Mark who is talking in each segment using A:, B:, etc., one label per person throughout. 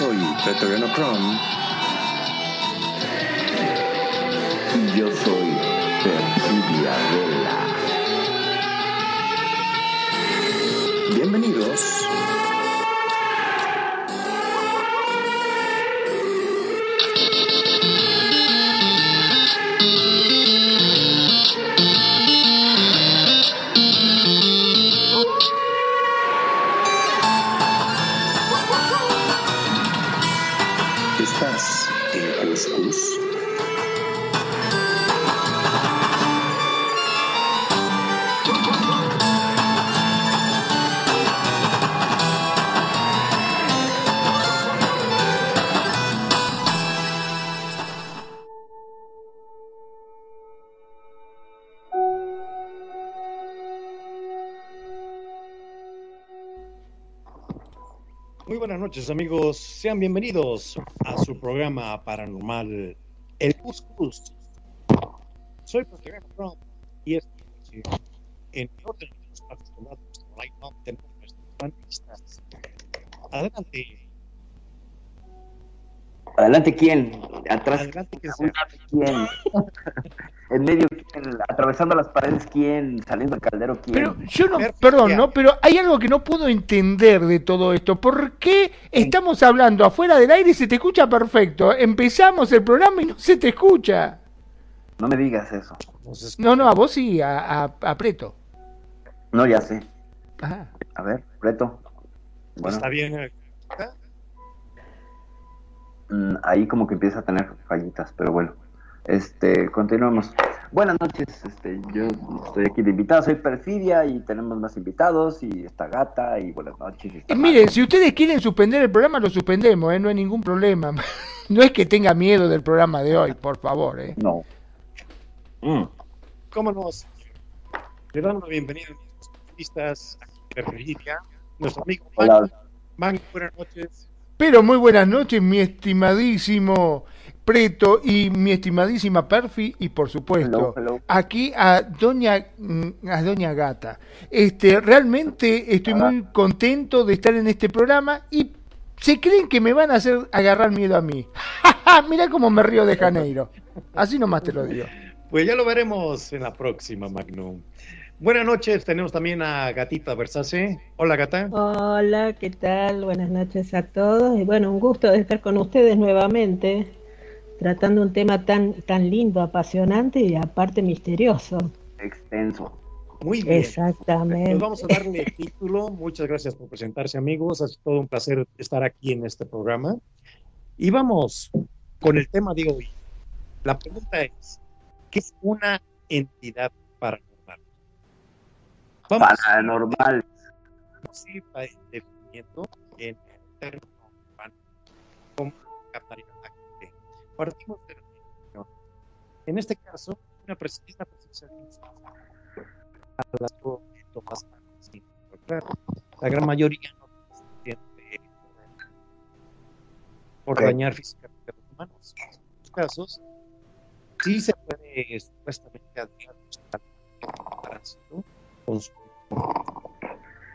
A: asfixiante. Yo soy Pretoriano Chrome.
B: Buenas noches amigos, sean bienvenidos a su programa paranormal El Cuscus. Soy Protegano Trump y esta noche, en el orden de los acostumbrados nuestro line-up tenemos nuestros panelistas. Adelante,
C: Adelante, ¿quién? Atrás,
B: adelante que sea.
C: ¿quién? en medio, ¿quién? Atravesando las paredes, ¿quién? Saliendo del caldero, ¿quién?
D: Pero yo no, perdón, ¿no? Pero hay algo que no puedo entender de todo esto. ¿Por qué estamos hablando afuera del aire y se te escucha perfecto? Empezamos el programa y no se te escucha.
C: No me digas eso.
D: No, no, a vos sí, a, a, a Preto.
C: No, ya sé.
D: Ajá.
C: A ver, Preto. Bueno,
B: Está bien. eh,
C: mm, ahí como que empieza a tener fallitas, pero bueno. Este, continuamos. Buenas noches, este, yo estoy aquí de invitado, soy Perfidia y tenemos más invitados y está Gata y buenas noches. y
D: Y miren, si ustedes quieren suspender el programa, lo suspendemos, ¿eh? No hay ningún problema. No es que tenga miedo del programa de hoy, por favor, ¿eh?
C: No. Mm.
B: ¿Cómo no? señor? Le damos la bienvenida a nuestros de Virginia, nuestro amigo. Manny. Manny, buenas noches.
D: Pero muy buenas noches, mi estimadísimo Preto y mi estimadísima Perfi y por supuesto
C: Hello, hello.
D: aquí a doña mm, a doña Gata. Este, realmente estoy
C: Hola.
D: muy contento de estar en este programa y se creen que me van a hacer agarrar miedo a mí. Mira cómo me río de Janeiro. Así nomás te lo digo.
B: Pues ya lo veremos en la próxima, Magnum. Buenas noches, tenemos también a Gatita Versace. Hola, Gata.
E: Hola, ¿qué tal? Buenas noches a todos. Y bueno, un gusto de estar con ustedes nuevamente, tratando un tema tan, tan lindo, apasionante y aparte misterioso.
C: Extenso.
B: Muy bien.
E: Exactamente.
B: Pues vamos a darle título. Muchas gracias por presentarse, amigos. Es todo un placer estar aquí en este programa. Y vamos con el tema de hoy. La pregunta es, ¿qué es una entidad paranormal? Vamos
C: Paranormal.
B: ir definiendo en el término urbano cómo captaría. Partimos de la definición. En este caso, una un a las sin claro. La gran mayoría no se siente por
C: Ok.
B: dañar físicamente a los humanos. En estos casos, sí se puede supuestamente admirar un parásito con su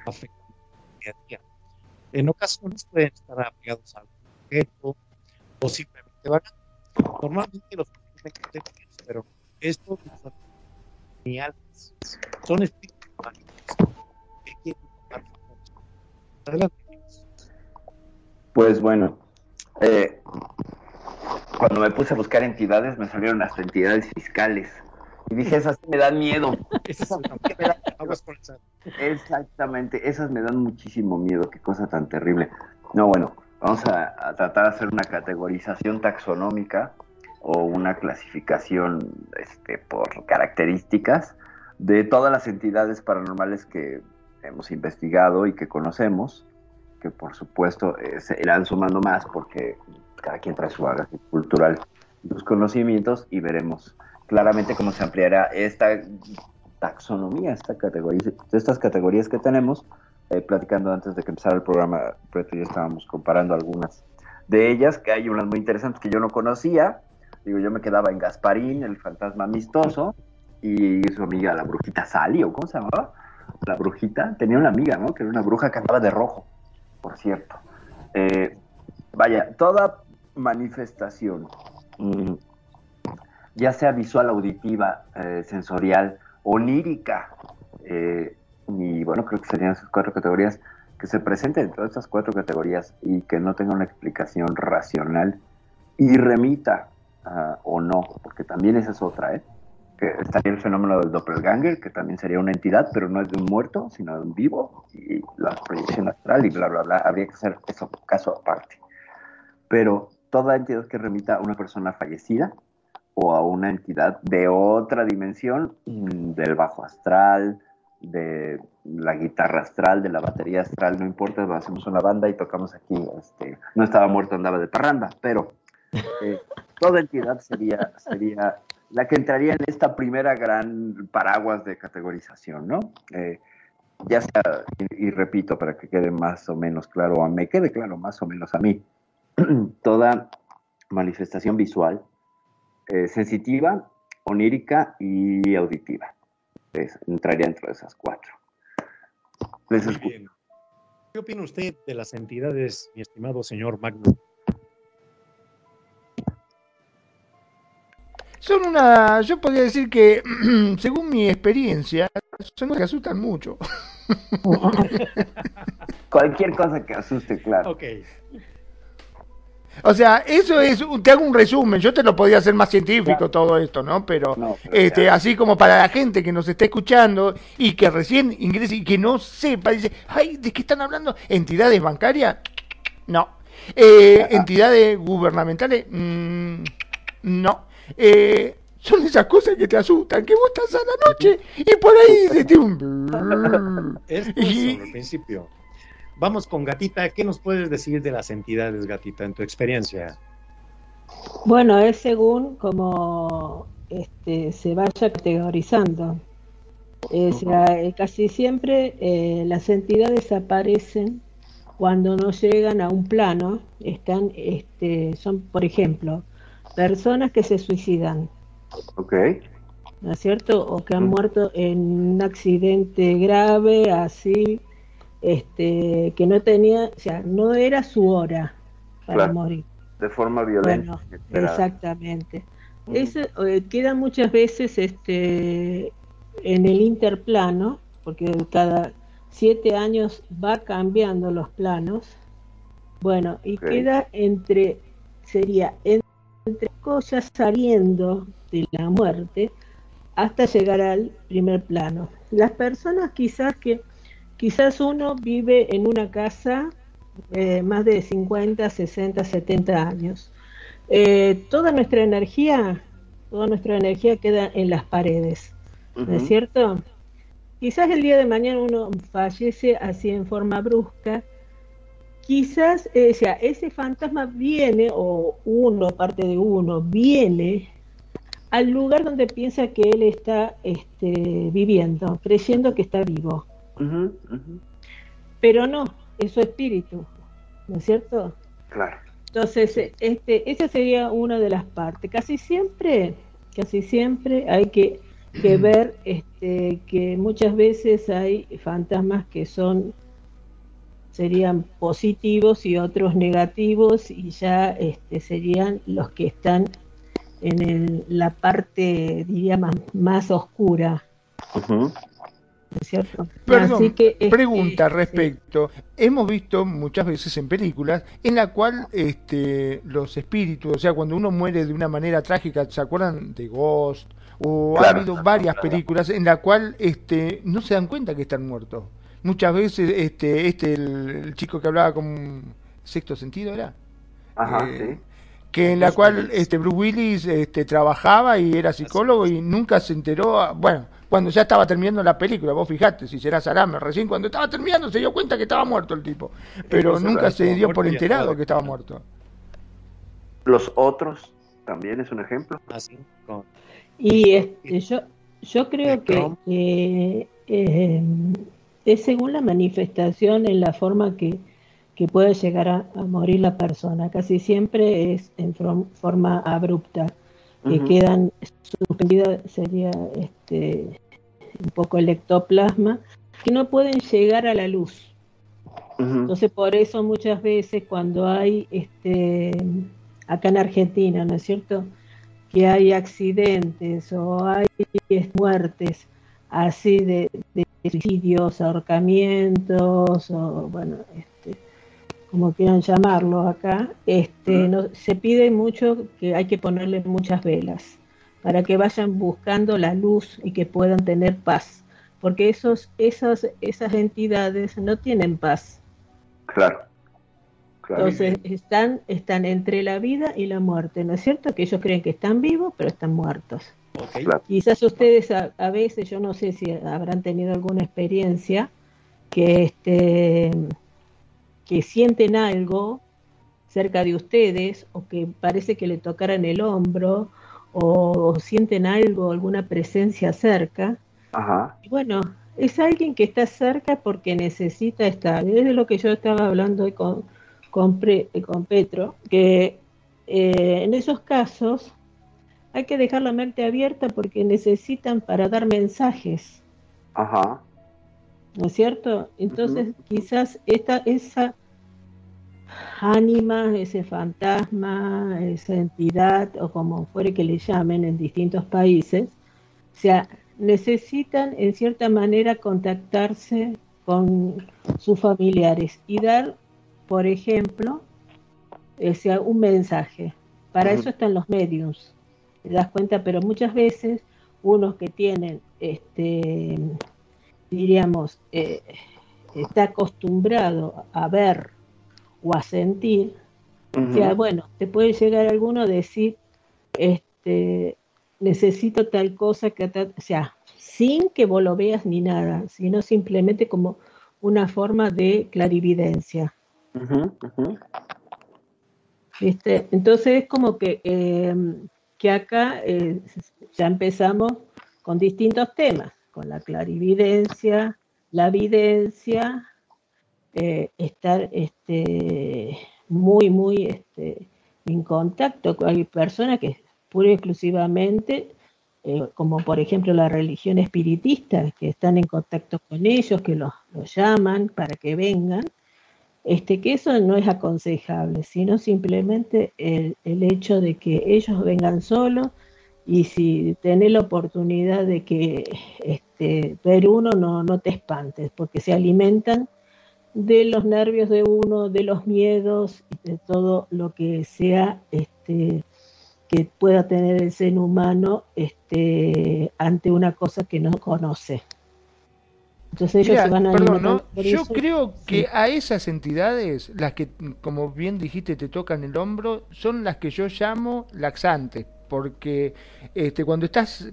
B: el día a día. En ocasiones pueden estar apegados a algún objeto o simplemente vagando. Normalmente los pero estos son ni almas, son espíritus que quieren. Adelante.
C: Pues bueno, eh, cuando me puse a buscar entidades me salieron las entidades fiscales. Y dije, esas me dan miedo. Exactamente, esas me dan muchísimo miedo. Qué cosa tan terrible. No, bueno, vamos a, a tratar de hacer una categorización taxonómica o una clasificación este, por características de todas las entidades paranormales que hemos investigado y que conocemos, que por supuesto eh, se irán sumando más porque cada quien trae su bagaje cultural sus conocimientos y veremos claramente cómo se ampliará esta taxonomía, esta categoría, estas categorías que tenemos, eh, platicando antes de que empezara el programa, Preto y yo estábamos comparando algunas de ellas, que hay unas muy interesantes que yo no conocía. Digo, yo me quedaba en Gasparín, el fantasma amistoso, y su amiga, la brujita Sally, o cómo se llamaba, la brujita, tenía una amiga, ¿no? Que era una bruja que andaba de rojo, por cierto. Eh, vaya, toda manifestación, mm, ya sea visual, auditiva, eh, sensorial, onírica, eh, y bueno, creo que serían esas cuatro categorías, que se presente en todas estas cuatro categorías y que no tenga una explicación racional y remita ah, o no, porque también esa es otra, ¿eh? que estaría el fenómeno del doppelganger, que también sería una entidad, pero no es de un muerto, sino de un vivo, y la proyección astral y bla, bla, bla, habría que hacer eso caso aparte. Pero toda entidad que remita a una persona fallecida o a una entidad de otra dimensión, mm, del bajo astral, de la guitarra astral, de la batería astral, no importa, hacemos una banda y tocamos aquí, este, no estaba muerto, andaba de parranda, pero eh, toda entidad sería, sería la que entraría en esta primera gran paraguas de categorización, ¿no? Eh, ya sea, y, repito para que quede más o menos claro, a me quede claro más o menos a mí, toda manifestación visual, eh, sensitiva, onírica y auditiva. Entraría dentro de esas cuatro.
B: ¿Qué opina usted de las entidades, mi estimado señor Magno?
D: Son una, yo podría decir que, según mi experiencia, son cosas que asustan mucho.
C: Cualquier cosa que asuste, claro.
B: Ok.
D: O sea, eso es, te hago un resumen, yo te lo podía hacer más científico todo esto, ¿no? Pero, este, así como para la gente que nos está escuchando y que recién ingrese y que no sepa, dice, ay, ¿de qué están hablando? ¿Entidades bancarias? No. Eh, ¿Entidades gubernamentales? Mm, no. Eh, son esas cosas que te asustan, que vos estás a la noche y por ahí se te un...
B: Es y... al principio. Vamos con Gatita, ¿qué nos puedes decir de las entidades, Gatita, en tu experiencia?
E: Bueno, es según como este, se vaya categorizando. Eh, casi siempre eh, las entidades aparecen cuando no llegan a un plano, están, este, son, por ejemplo, personas que se suicidan.
C: Ok.
E: ¿No es cierto? O que han muerto en un accidente grave, así, este, que no tenía, o sea, no era su hora para morir.
C: De forma violenta.
E: exactamente. Eso, eh, queda muchas veces este, en el interplano, porque cada siete años va cambiando los planos. Bueno, y queda entre, sería entre cosas saliendo de la muerte hasta llegar al primer plano. Las personas quizás que, quizás uno vive en una casa eh, más de 50, 60, 70 años. Eh, toda nuestra energía, toda nuestra energía queda en las paredes, ¿no es cierto? Quizás el día de mañana uno fallece así en forma brusca quizás eh, sea, ese fantasma viene, o uno, parte de uno, viene al lugar donde piensa que él está este, viviendo, creyendo que está vivo. Pero no, es su espíritu, ¿no es cierto?
C: Claro.
E: Entonces, este, esa sería una de las partes. Casi siempre, casi siempre hay que, que ver este, que muchas veces hay fantasmas que son serían positivos y otros negativos y ya este, serían los que están en la parte, diría, más, oscura.
D: es cierto? Perdón, que, este, pregunta respecto. Hemos visto muchas veces en películas en la cual este, los espíritus, o sea, cuando uno muere de una manera trágica, ¿se acuerdan de Ghost? O ha habido varias películas en la cual este, no se dan cuenta que están muertos muchas veces este este el, chico que hablaba con sexto sentido era
C: Ajá, eh, sí.
D: que en la cual este Bruce Willis este trabajaba y era psicólogo y nunca se enteró bueno cuando ya estaba terminando la película vos fijate si será Salame recién cuando estaba terminando se dio cuenta que estaba muerto el tipo pero nunca se dio por enterado que estaba muerto
C: los otros también es un ejemplo
E: Así. Ah, y este, yo Yo creo que eh, es según la manifestación en la forma que, puede llegar a, morir la persona. Casi siempre es en forma abrupta, que quedan suspendidas, sería este, un poco el ectoplasma, que no pueden llegar a la luz. Entonces, por eso muchas veces cuando hay, este, acá en Argentina, ¿no es cierto?, que hay accidentes o hay muertes así de, suicidios, ahorcamientos, o bueno, como quieran llamarlo acá, este, no, se pide mucho que hay que ponerle muchas velas para que vayan buscando la luz y que puedan tener paz, porque esos, esas, esas entidades no tienen paz.
C: Claro.
E: Entonces están, están entre la vida y la muerte, ¿no es cierto? Que ellos creen que están vivos, pero están muertos. Quizás ustedes a, veces, yo no sé si habrán tenido alguna experiencia, que, este, que sienten algo cerca de ustedes o que parece que le tocaran el hombro o, sienten algo, alguna presencia cerca. Y bueno, es alguien que está cerca porque necesita estar. Es de lo que yo estaba hablando con, con, con Petro, que eh, en esos casos hay que dejar la mente abierta porque necesitan para dar mensajes.
C: Ajá.
E: ¿No es cierto? Entonces, quizás esta, esa ánima, ese fantasma, esa entidad, o como fuere que le llamen en distintos países, o sea, necesitan en cierta manera contactarse con sus familiares y dar, por ejemplo, sea, un mensaje. Para eso están los medios te das cuenta, pero muchas veces unos que tienen, este, diríamos, eh, está acostumbrado a ver o a sentir, o sea, bueno, te puede llegar alguno a decir, este, necesito tal cosa que, o sea, sin que vos lo veas ni nada, sino simplemente como una forma de clarividencia. Entonces es como que em, que acá eh, ya empezamos con distintos temas, con la clarividencia, la videncia, eh, estar este, muy, muy este, en contacto. con Hay personas que pura y exclusivamente, eh, como por ejemplo la religión espiritista, que están en contacto con ellos, que los llaman para que vengan este, que eso no es aconsejable, sino simplemente el, hecho de que ellos vengan solos y si tenés la oportunidad de que este, ver uno, no, no te espantes, porque se alimentan de los nervios de uno, de los miedos, de todo lo que sea este, que pueda tener el ser humano este, ante una cosa que no conoce.
D: Entonces ellos van a perdón, Yo creo que a esas entidades, las que, como bien dijiste, te tocan el hombro, son las que yo llamo laxantes, porque este, cuando estás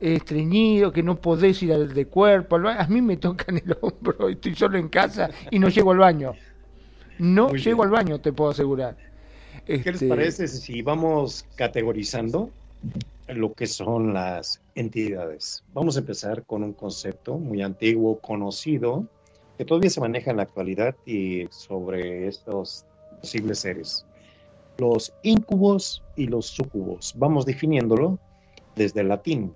D: estreñido, que no podés ir al de cuerpo, a mí me tocan el hombro, estoy solo en casa y no llego al baño. No llego al baño, te puedo asegurar.
B: ¿Qué les este, parece si vamos categorizando lo que son las entidades. Vamos a empezar con un concepto muy antiguo, conocido, que todavía se maneja en la actualidad y sobre estos posibles seres. Los incubos y los sucubos. Vamos definiéndolo desde el latín.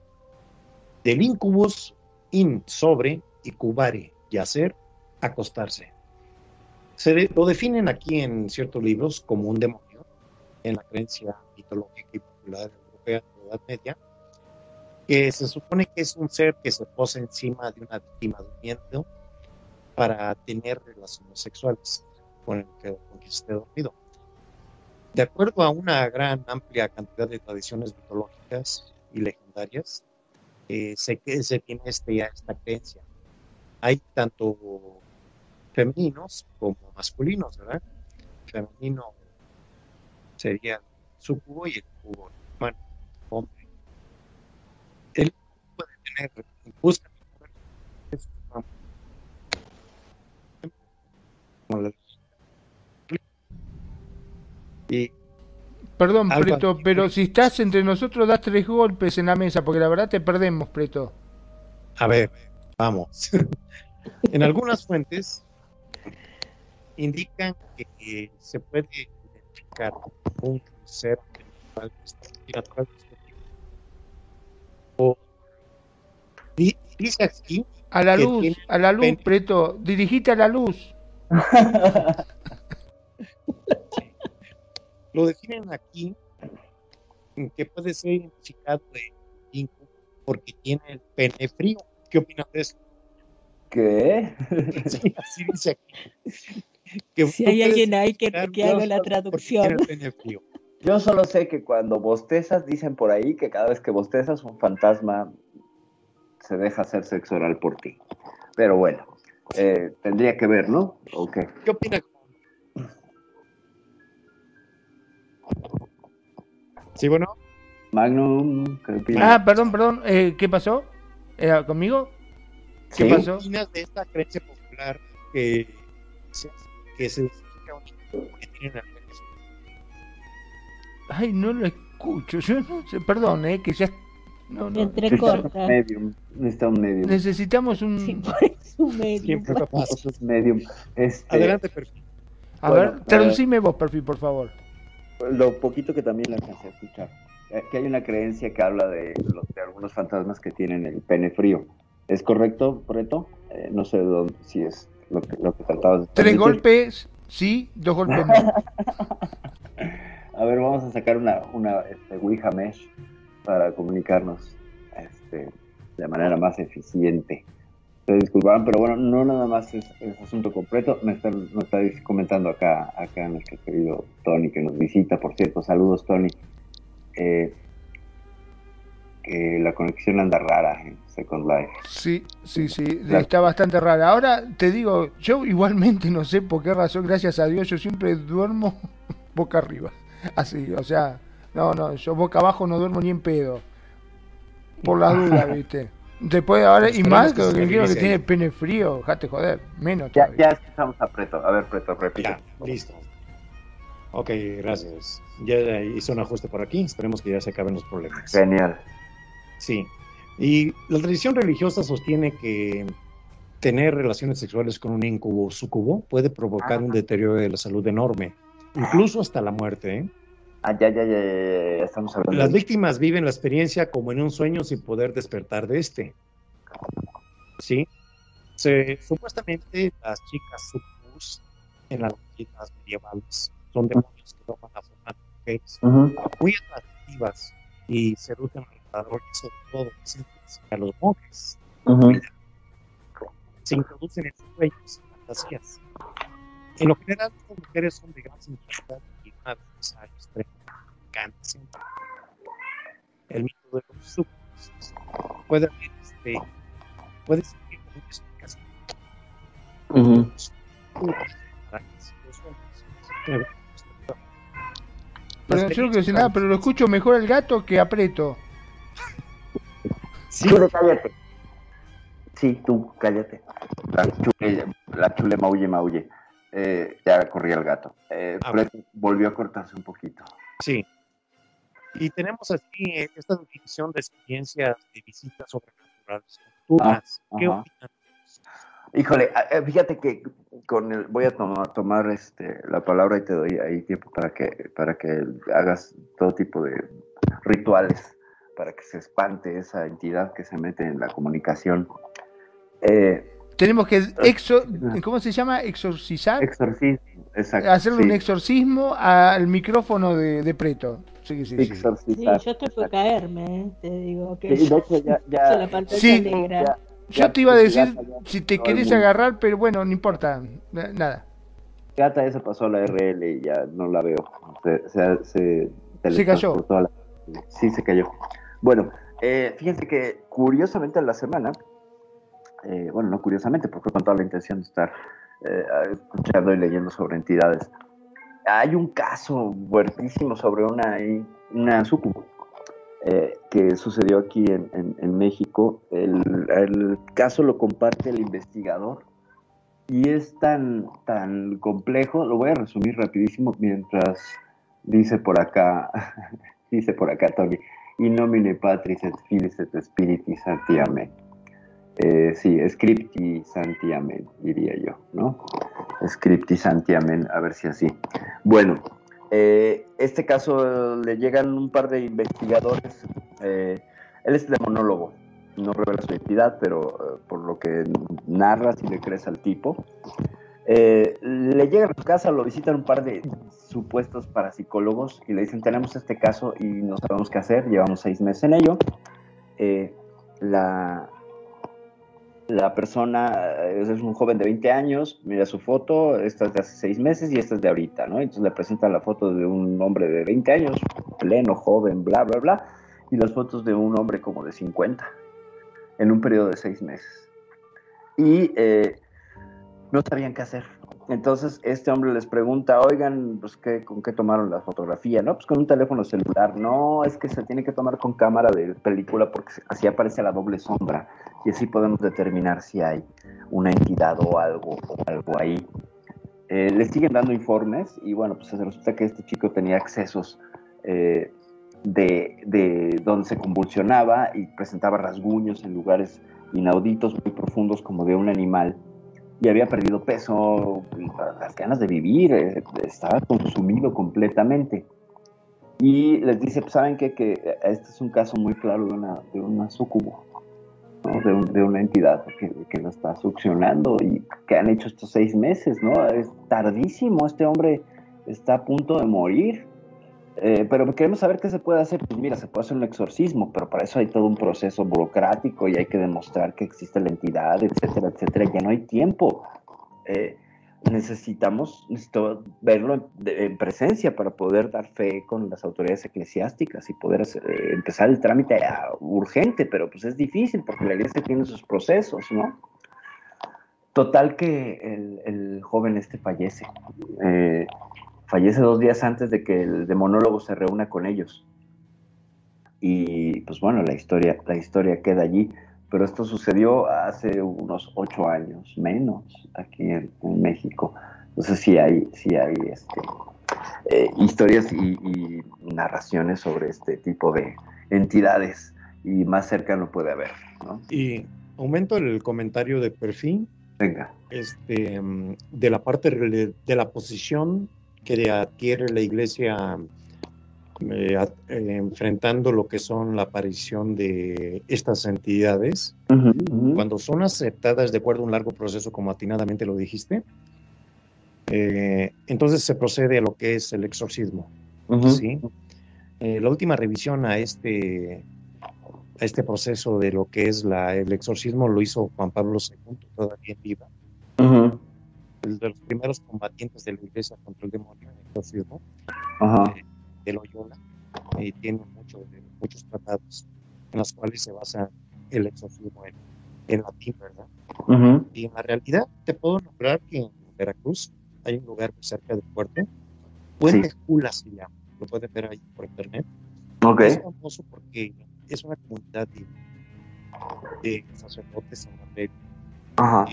B: Del incubus, in, sobre, y cubare, yacer, acostarse. Se lo definen aquí en ciertos libros como un demonio, en la creencia mitológica y popular europea Media, que se supone que es un ser que se posa encima de una víctima durmiendo para tener relaciones sexuales con el que, esté dormido. De acuerdo a una gran amplia cantidad de tradiciones mitológicas y legendarias, eh, se, se tiene este, esta creencia. Hay tanto femeninos como masculinos, ¿verdad? Femenino sería el sucubo y el cubo humano hombre. Él puede tener, busca
D: y Perdón, Preto, pero si estás entre nosotros das tres golpes en la mesa, porque la verdad te perdemos, Preto.
B: A ver, vamos. en algunas fuentes indican que se puede identificar un ser natural o dice aquí
D: a la luz, a la luz, Preto, dirigite a la luz.
B: Lo definen aquí que puede ser identificado de porque tiene el pene frío. ¿Qué opinas de eso?
C: ¿Qué?
B: Sí, así dice aquí.
E: Que si hay alguien ahí que, que haga la traducción.
C: Yo solo sé que cuando bostezas, dicen por ahí que cada vez que bostezas, un fantasma se deja hacer sexo oral por ti. Pero bueno, eh, tendría que ver, ¿no? Okay.
B: ¿Qué opinas? Sí, bueno.
C: Magnum,
D: ¿qué Ah, perdón, perdón. Eh, ¿Qué pasó? ¿Era conmigo?
B: ¿Qué pasó? opinas de esta creencia popular que, que se que tienen
D: Ay, no lo escucho. Yo no sé, perdón, eh, que ya.
E: No, no. Entrecorta.
C: Medium. Necesita un medium.
D: Necesitamos un. Sí,
E: un medium. Siempre
C: es medium. Este...
B: Adelante, perfil.
D: A ver, traducime vos, perfil, por favor.
C: Lo poquito que también la alcancé a escuchar. Eh, que hay una creencia que habla de, los, de algunos fantasmas que tienen el pene frío. ¿Es correcto, Reto? Eh, no sé dónde, si es lo que, lo que tratabas de
D: Tres golpes, sí, dos golpes no.
C: a ver, vamos a sacar una, una este, Ouija Mesh para comunicarnos este, de manera más eficiente. Se disculparán, pero bueno, no nada más es, asunto completo. Me está, me está comentando acá, acá nuestro querido Tony que nos visita, por cierto. Saludos, Tony. Eh, que la conexión anda rara en Second Life.
D: Sí, sí, sí, está bastante rara. Ahora te digo, yo igualmente no sé por qué razón, gracias a Dios, yo siempre duermo boca arriba. Así, o sea, no, no, yo boca abajo no duermo ni en pedo. Por la duda, viste. Después ahora, y más que, que, que tiene pene frío, dejate joder, menos.
C: Ya, ya estamos a preto, a ver, preto, repito.
B: listo. Ok, gracias. Ya hice un ajuste por aquí, esperemos que ya se acaben los problemas.
C: Genial.
B: Sí. Y la tradición religiosa sostiene que tener relaciones sexuales con un incubo o sucubo puede provocar un deterioro de la salud enorme incluso hasta la muerte. ¿eh?
C: Ah, ya, ya, ya, estamos hablando.
B: Las víctimas viven la experiencia como en un sueño sin poder despertar de este. ¿Sí? supuestamente las chicas sucubus en las leyendas medievales son demonios que toman la forma de mujeres muy atractivas y seducen a los sobre todo a los monjes. Se introducen en sueños y fantasías en lo general, estas mujeres son de gran sensibilidad una belleza extrema. Siempre. El mito de los súbditos puede haber este, puede como una explicación. Uh
D: Pero no quiero decir nada, pero lo escucho mejor al gato que aprieto.
C: Sí. Tú cállate. Sí, tú, cállate. La chule, la chule maulle, maulle eh, ya corría el gato. Eh, ah, volvió a cortarse un poquito.
B: Sí. Y tenemos así eh, esta definición de experiencias de visitas sobrenaturales. Ah, ¿Qué opinas?
C: Híjole, eh, fíjate que con el, voy a tomar, tomar este, la palabra y te doy ahí tiempo para que, para que hagas todo tipo de rituales para que se espante esa entidad que se mete en la comunicación. Eh,
D: tenemos que exo, ¿cómo se llama? Exorcizar.
C: Exorcismo, exacto.
D: Hacerle un exorcismo al micrófono de, de Preto. Sí, sí,
E: sí. sí, yo estoy por caerme, ¿eh? te digo que sí, ya, ya, la pantalla
D: sí, negra. yo te iba a decir si te querés agarrar, pero bueno, no importa, nada.
C: Gata, eso pasó a la RL y ya no la veo. Se, se,
D: se cayó.
C: Sí, se cayó. Bueno, eh, fíjense que curiosamente en la semana eh, bueno, no curiosamente, porque con toda la intención de estar eh, escuchando y leyendo sobre entidades. Hay un caso fuertísimo sobre una, una sucubo eh, que sucedió aquí en, México. El, caso lo comparte el investigador y es tan, tan complejo, lo voy a resumir rapidísimo mientras Dice por acá, dice por acá Tony, in nomine Patris et Filis et Spiritis Sancti Amen. Eh, sí, scripti Santi Amen, diría yo, ¿no? Scripti Santi Amen, a ver si así. Bueno, eh, este caso le llegan un par de investigadores. Eh, él es demonólogo, no revela su identidad, pero eh, por lo que narra, si le crees al tipo, le llegan a su casa, lo visitan un par de supuestos parapsicólogos y le dicen, tenemos este caso y no sabemos qué hacer, llevamos seis meses en ello. La, la persona es un joven de 20 años, mira su foto, esta es de hace seis meses y esta es de ahorita, ¿no? Entonces le presentan la foto de un hombre de 20 años, pleno, joven, bla, bla, bla, y las fotos de un hombre como de 50, en un periodo de seis meses. Y eh, no sabían qué hacer. Entonces este hombre les pregunta, oigan, pues ¿qué, ¿con qué tomaron la fotografía? No, pues con un teléfono celular. No, es que se tiene que tomar con cámara de película porque así aparece la doble sombra y así podemos determinar si hay una entidad o algo, o algo ahí. Eh, le siguen dando informes y bueno, pues resulta que este chico tenía accesos eh, de, de donde se convulsionaba y presentaba rasguños en lugares inauditos muy profundos como de un animal y había perdido peso, las ganas de vivir, eh, estaba consumido completamente. Y les dice, pues, ¿saben qué? Que este es un caso muy claro de una, de una sucubo, de, un, de, una entidad que, que, lo está succionando y que han hecho estos seis meses, ¿no? Es tardísimo, este hombre está a punto de morir. Eh, pero queremos saber qué se puede hacer. Pues mira, se puede hacer un exorcismo, pero para eso hay todo un proceso burocrático y hay que demostrar que existe la entidad, etcétera, etcétera. Ya no hay tiempo. Eh, necesitamos necesito verlo en, presencia para poder dar fe con las autoridades eclesiásticas y poder eh, empezar el trámite uh, urgente, pero pues es difícil porque la iglesia tiene sus procesos, ¿no? Total que el, joven este fallece. Eh, fallece dos días antes de que el demonólogo se reúna con ellos. Y pues bueno, la historia, la historia queda allí. Pero esto sucedió hace unos ocho años, menos, aquí en, en México. Entonces sí hay, sí hay este, eh, historias y, y, narraciones sobre este tipo de entidades. Y más cerca no puede haber. ¿no?
B: Y aumento el comentario de perfil.
C: Venga.
B: Este, de la parte de la posición que adquiere la iglesia eh, eh, enfrentando lo que son la aparición de estas entidades, uh -huh, uh -huh. cuando son aceptadas de acuerdo a un largo proceso, como atinadamente lo dijiste, eh, entonces se procede a lo que es el exorcismo. Uh -huh. ¿sí? Eh, la última revisión a este, a este proceso de lo que es la, el exorcismo lo hizo Juan Pablo II, todavía en vida el de los primeros combatientes de la iglesia contra el demonio, el exorcismo, eh, de Loyola, eh, tiene mucho, de, muchos tratados en los cuales se basa el exorcismo en, en latín, ¿verdad? Uh -huh. Y en la realidad te puedo nombrar que en Veracruz hay un lugar muy cerca del puerto, Puente sí. Jula se llama, lo pueden ver ahí por internet.
C: Okay.
B: Es famoso porque es una comunidad de, de sacerdotes en la red.
C: Ajá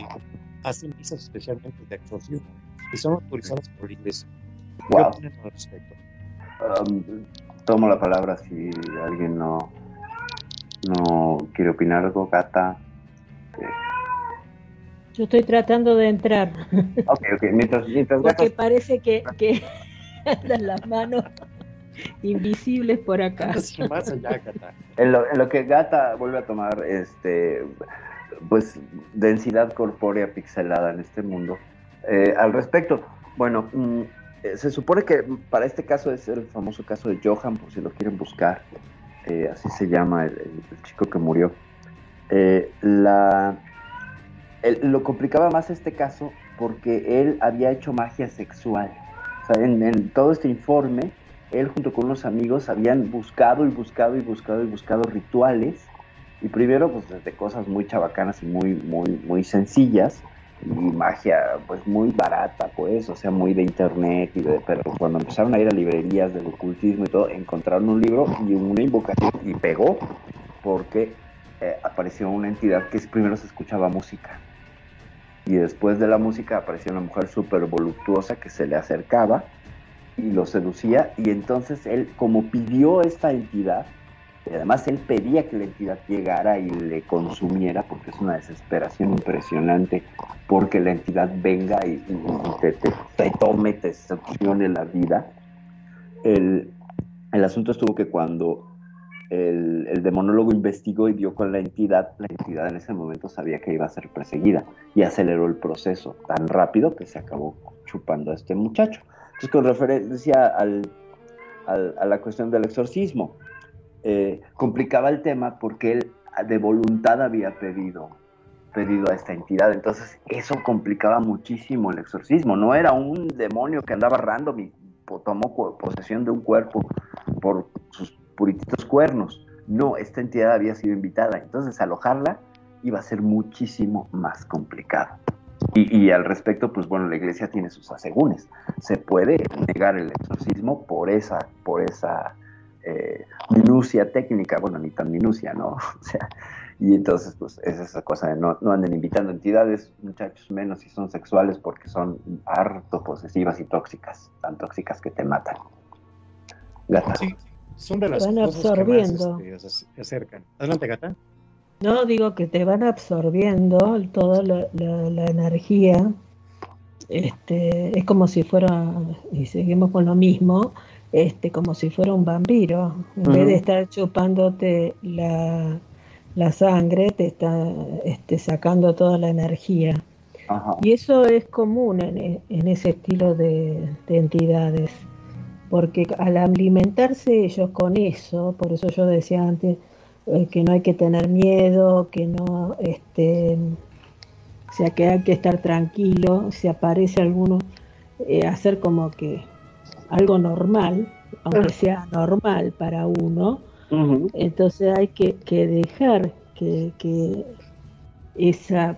B: hacen misas especialmente de exorcismo y son autorizadas por la iglesia.
C: Wow.
B: ¿Qué opinan al respecto?
C: Um, tomo la palabra si alguien no, no quiere opinar algo, Gata.
E: Eh. Yo estoy tratando de entrar.
C: Ok, ok, mientras, mientras
E: Porque Gata... parece que, que andan las manos invisibles por acá.
B: Más allá, Gata.
C: En lo, en lo que Gata vuelve a tomar este pues densidad corpórea pixelada en este mundo. Eh, al respecto, bueno, mmm, se supone que para este caso es el famoso caso de Johan, por si lo quieren buscar, eh, así se llama el, chico que murió. Eh, la, lo complicaba más este caso porque él había hecho magia sexual. En, en todo este informe, él junto con unos amigos habían buscado y buscado y buscado y buscado rituales y primero, pues desde cosas muy chabacanas y muy, muy, muy sencillas, y magia, pues muy barata, pues, o sea, muy de internet, y de, pero cuando empezaron a ir a librerías del ocultismo y todo, encontraron un libro y una invocación, y pegó, porque eh, apareció una entidad que primero se escuchaba música, y después de la música apareció una mujer súper voluptuosa que se le acercaba, y lo seducía. Y entonces él, como pidió esta entidad, además él pedía que la entidad llegara y le consumiera, porque es una desesperación impresionante, porque la entidad venga y, te, tome, te succione la vida. El, el asunto estuvo que cuando el, el, demonólogo investigó y vio con la entidad, la entidad en ese momento sabía que iba a ser perseguida y aceleró el proceso tan rápido que se acabó chupando a este muchacho. Entonces, con referencia al, a la cuestión del exorcismo, eh, complicaba el tema porque él de voluntad había pedido, pedido a esta entidad. Entonces, eso complicaba muchísimo el exorcismo. No era un demonio que andaba random y tomó posesión de un cuerpo por sus purititos cuernos. No, esta entidad había sido invitada. Entonces, alojarla iba a ser muchísimo más complicado. Y, al respecto, pues bueno, la iglesia tiene sus asegúnes. Se puede negar el exorcismo por esa, por esa eh, minucia técnica, bueno, ni tan minucia, ¿no? O sea, y entonces, pues es esa cosa de no, no anden invitando entidades, muchachos, menos si son sexuales, porque son harto posesivas y tóxicas, tan tóxicas que te matan.
B: Gata. Sí, son de las
E: van absorbiendo.
B: Que más, este, acercan. Adelante, Gata.
E: No, digo que te van absorbiendo toda la, la, energía. Este, es como si fuera, y seguimos con lo mismo, este, como si fuera un vampiro. En vez de estar chupándote la, la sangre, te está este, sacando toda la energía. Y eso es común en, en ese estilo de, de, entidades, porque al alimentarse ellos con eso, por eso yo decía antes, eh, que no hay que tener miedo, que no, este, o sea, que hay que estar tranquilo, si aparece alguno, eh, hacer como que algo normal, aunque sea normal para uno, entonces hay que, dejar que, que, esa,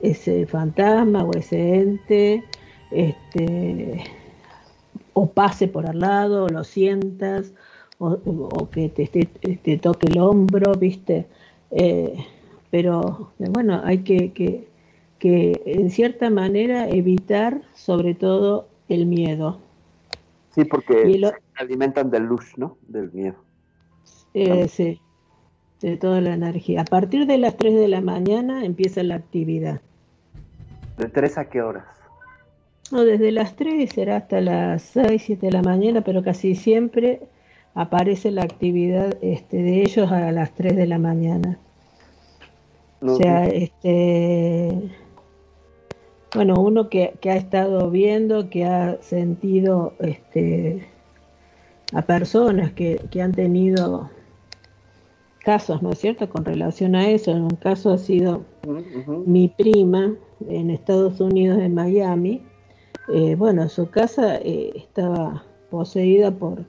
E: ese fantasma o ese ente este, o pase por al lado, o lo sientas, o, que te, te, toque el hombro, ¿viste? Eh, pero bueno, hay que, que, que, en cierta manera evitar sobre todo el miedo.
C: Sí, porque se alimentan de luz, ¿no? Del miedo.
E: Eh, sí, de toda la energía. A partir de las 3 de la mañana empieza la actividad.
C: ¿De 3 a qué horas?
E: No, desde las 3 será hasta las 6, 7 de la mañana, pero casi siempre aparece la actividad este, de ellos a las 3 de la mañana. o sea, este, bueno, uno que, ha estado viendo, que ha sentido este, a personas que, han tenido casos, ¿no es cierto?, con relación a eso. En un caso ha sido mi prima en Estados Unidos, en Miami. Eh, bueno, su casa eh, estaba poseída por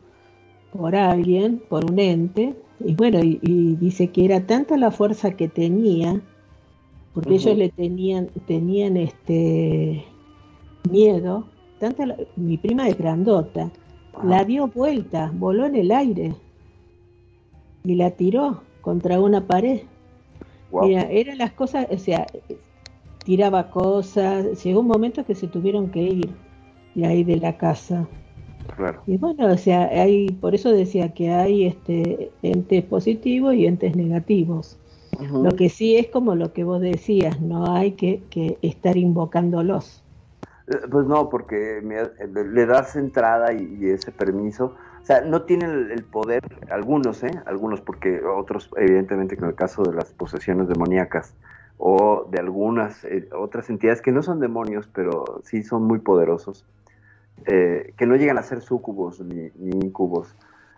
E: por alguien, por un ente, y bueno, y, dice que era tanta la fuerza que tenía, porque ellos le tenían, tenían este miedo, tanta mi prima es grandota, la dio vuelta, voló en el aire y la tiró contra una pared. Mira, eran las cosas, o sea, tiraba cosas, llegó un momento que se tuvieron que ir de ahí de la casa. Y bueno, o sea, hay, por eso decía que hay este entes positivos y entes negativos. Lo que sí es como lo que vos decías, no hay que, que estar invocándolos.
C: Eh, pues no, porque le das entrada y, ese permiso. O sea, no tienen el, poder, algunos, ¿eh? Algunos, porque otros, evidentemente, con el caso de las posesiones demoníacas o de algunas eh, otras entidades que no son demonios, pero sí son muy poderosos eh, que no llegan a ser sucubos ni, incubos,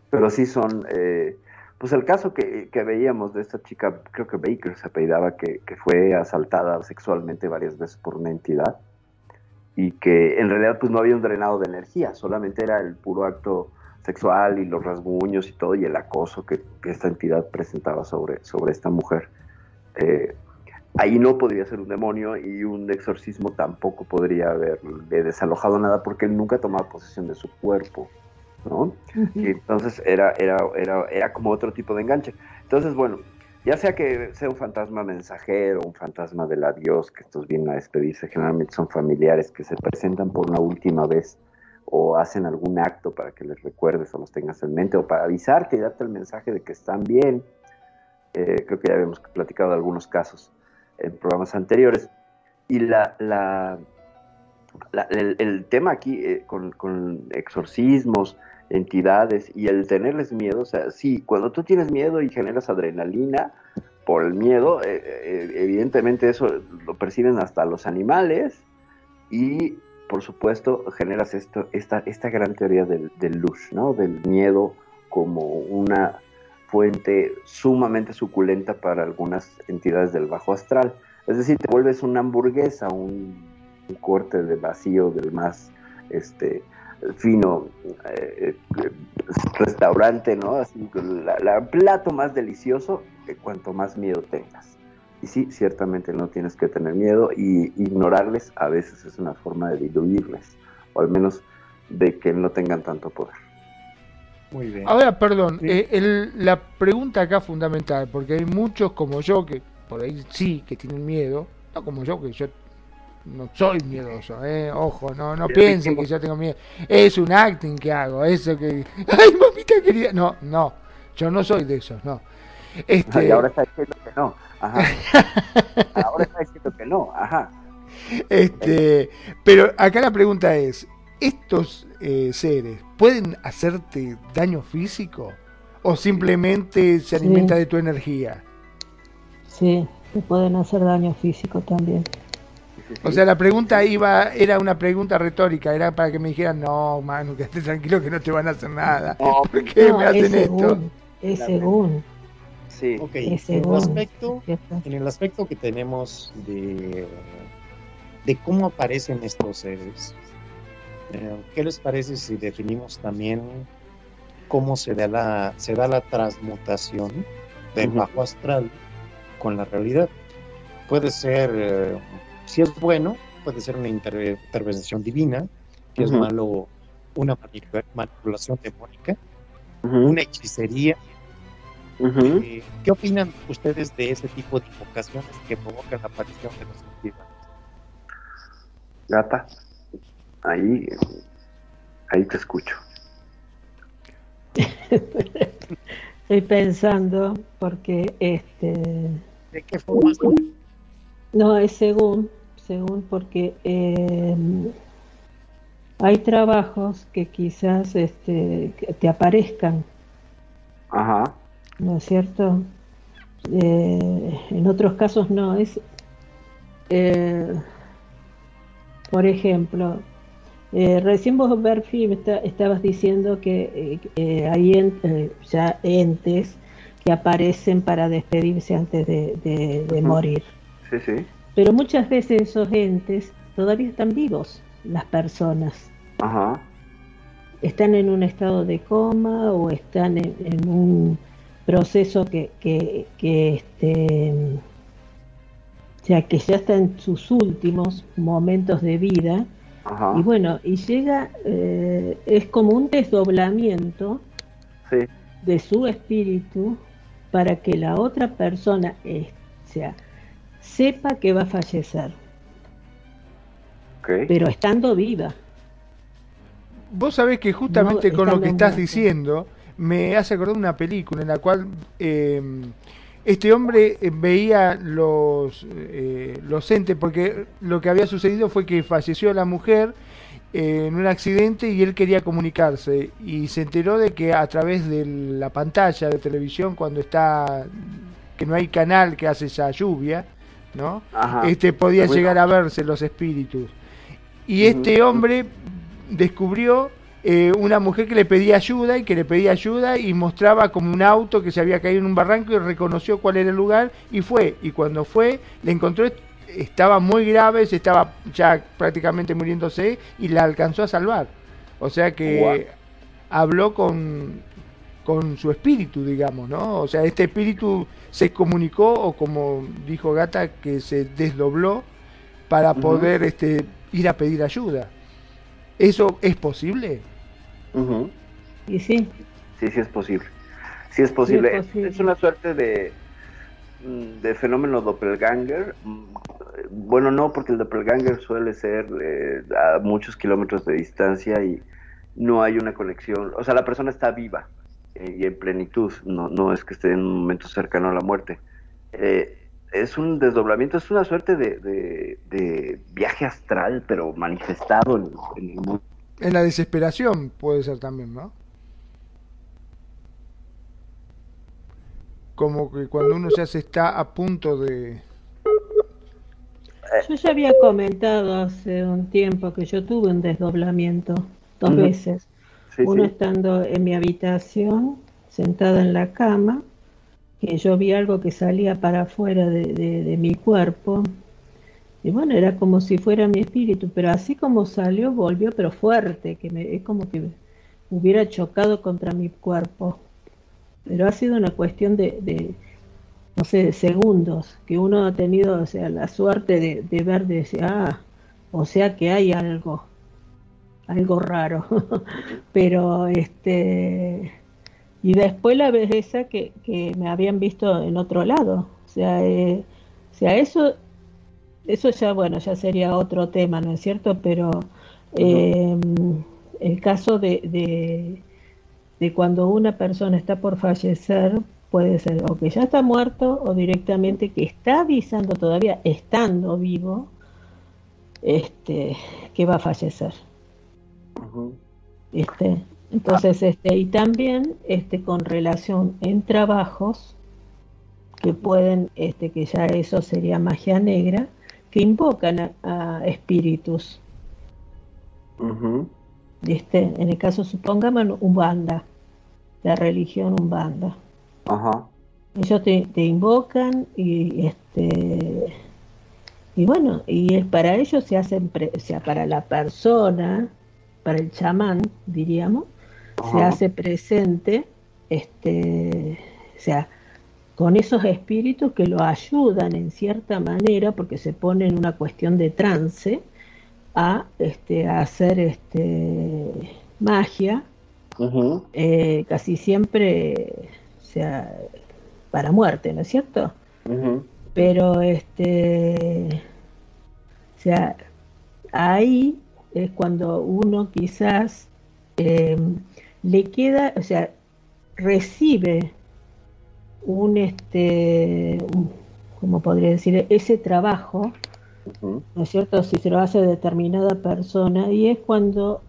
C: pero sí son, eh, pues el caso que, veíamos de esta chica, creo que Baker se apellidaba, que, fue asaltada sexualmente varias veces por una entidad y que en realidad pues no había un drenado de energía, solamente era el puro acto sexual y los rasguños y todo y el acoso que, esta entidad presentaba sobre, sobre esta mujer. Eh, ahí no podría ser un demonio y un exorcismo tampoco podría haberle desalojado nada porque él nunca tomaba posesión de su cuerpo, ¿no? Y entonces era, era, era, era como otro tipo de enganche. Entonces, bueno, ya sea que sea un fantasma mensajero, un fantasma del adiós, que estos vienen a despedirse, generalmente son familiares que se presentan por una última vez o hacen algún acto para que les recuerdes o los tengas en mente, o para avisarte y darte el mensaje de que están bien. Eh, creo que ya habíamos platicado de algunos casos en programas anteriores. Y la, la, el, tema aquí eh, con, con, exorcismos, entidades y el tenerles miedo, o sea, sí, cuando tú tienes miedo y generas adrenalina por el miedo, eh, evidentemente eso lo perciben hasta los animales y por supuesto, generas esto, esta, esta gran teoría del, del luz, ¿no? Del miedo como una fuente sumamente suculenta para algunas entidades del bajo astral. Es decir, te vuelves una hamburguesa, un, corte de vacío del más este, fino eh, restaurante, ¿no? Así, la, plato más delicioso, cuanto más miedo tengas. Y sí, ciertamente no tienes que tener miedo y ignorarles a veces es una forma de diluirles, o al menos de que no tengan tanto poder.
D: Muy bien. Ahora, perdón, eh, la pregunta acá fundamental, porque hay muchos como yo que por ahí sí que tienen miedo, no como yo que yo no soy miedoso, eh, ojo, no no piensen que yo tengo miedo, es un acting que hago, eso que, ay mamita querida, no, no, yo no soy de esos, no.
C: Este... Y ahora está diciendo que no. Ajá. Ahora está diciendo que no. Ajá.
D: Este, pero acá la pregunta es, ¿estos eh, seres pueden hacerte daño físico o simplemente se alimenta de tu energía?
E: Sí, te pueden hacer daño físico también.
D: O sea, la pregunta iba, era una pregunta retórica, era para que me dijeran, no, Manu, que estés tranquilo que no te van a hacer nada. ¿Por qué me hacen esto?
E: Es según.
B: Sí. Ok, en el, aspecto, en el aspecto que tenemos de, de cómo aparecen estos seres, eh, ¿qué les parece si definimos también cómo se da la, se da la transmutación del bajo astral con la realidad? Puede ser, eh, si es bueno, puede ser una intervención divina, que es malo, una manipulación demónica, una hechicería, eh, ¿Qué opinan ustedes de ese tipo de invocaciones que provocan la aparición de los entidades?
C: Gata, ahí, ahí te escucho.
E: Estoy pensando porque este.
B: ¿De qué forma?
E: No, es según, según porque em, hay trabajos que quizás este, te aparezcan.
C: Ajá
E: ¿no es cierto? Eh, en otros casos no, es, eh, por ejemplo, eh, recién vos, Berfi, estabas diciendo que hay ya entes que aparecen para despedirse antes de, morir.
C: Sí, sí.
E: Pero muchas veces esos entes todavía están vivos, las personas.
C: Ajá.
E: Están en un estado de coma o están en un proceso que, que, que este, ya que ya está en sus últimos momentos de vida y bueno y llega eh, es como un desdoblamiento de su espíritu para que la otra persona eh, sea, sepa que va a fallecer. Pero estando viva.
D: Vos sabés que justamente con lo que estás diciendo me hace acordar una película en la cual eh, este hombre eh, veía los, eh, los entes, porque lo que había sucedido fue que falleció la mujer en un accidente y él quería comunicarse. Y se enteró de que a través de la pantalla de televisión cuando está que no hay canal que hace esa lluvia no este podía llegar a verse los espíritus. Y este hombre descubrió eh, una mujer que le pedía ayuda y que le pedía ayuda y mostraba como un auto que se había caído en un barranco y reconoció cuál era el lugar y fue. Y cuando fue, le encontró, estaba muy grave, se estaba ya prácticamente muriéndose y la alcanzó a salvar. O sea que habló con, con su espíritu, digamos, ¿no? O sea, este espíritu se comunicó o como dijo Gata, que se desdobló para poder este, ir a pedir ayuda. ¿Eso es posible?
E: ¿Y sí?
C: Sí, sí es posible. Sí es posible. es, una suerte de, mm, de fenómeno doppelganger. Mm, bueno, no, porque el doppelganger suele ser eh, a muchos kilómetros de distancia y no hay una conexión, o sea, la persona está viva y en plenitud, no, no es que esté en un momento cercano a la muerte. Eh, es un desdoblamiento, es una suerte de, viaje astral, pero manifestado en, en, el mundo.
D: En la desesperación puede ser también, ¿no? Como que cuando uno ya se está a punto de...
E: Yo ya había comentado hace un tiempo que yo tuve un desdoblamiento dos veces. Uno estando en mi habitación, sentada en la cama, que yo vi algo que salía para afuera de, mi cuerpo. Y bueno, era como si fuera mi espíritu, pero así como salió, volvió, pero fuerte, que me, es como que hubiera chocado contra mi cuerpo. Pero ha sido una cuestión de, no sé, de segundos, que uno ha tenido, o sea, la suerte de, de ver, de decir, ah, o sea que hay algo algo raro. Pero este y después la vez esa que, que, me habían visto en otro lado. O sea, eh, o sea, eso eso ya bueno, ya sería otro tema, ¿no es cierto? Pero em, el caso de, de, de cuando una persona está por fallecer puede ser o que ya está muerto o directamente que está avisando todavía estando vivo este que va a fallecer. Este, entonces, este, y también este, con relación en trabajos que pueden, este, que ya eso sería magia negra, que invocan a, espíritus. este, en el caso, supongamos un banda, la religión un banda. Ellos te, te, invocan y este y bueno, y es para ellos se hacen, o sea, para la persona para el chamán, diríamos, se hace presente, este, o sea, con esos espíritus que lo ayudan en cierta manera, porque se pone en una cuestión de trance, a, este, hacer este, magia, eh, casi siempre, o sea, para muerte, ¿no es cierto? Pero, este, o sea, ahí es cuando uno quizás em, le queda, o sea, recibe un, este, como podría decir, ese trabajo, ¿no es cierto? Si se lo hace determinada persona, y es cuando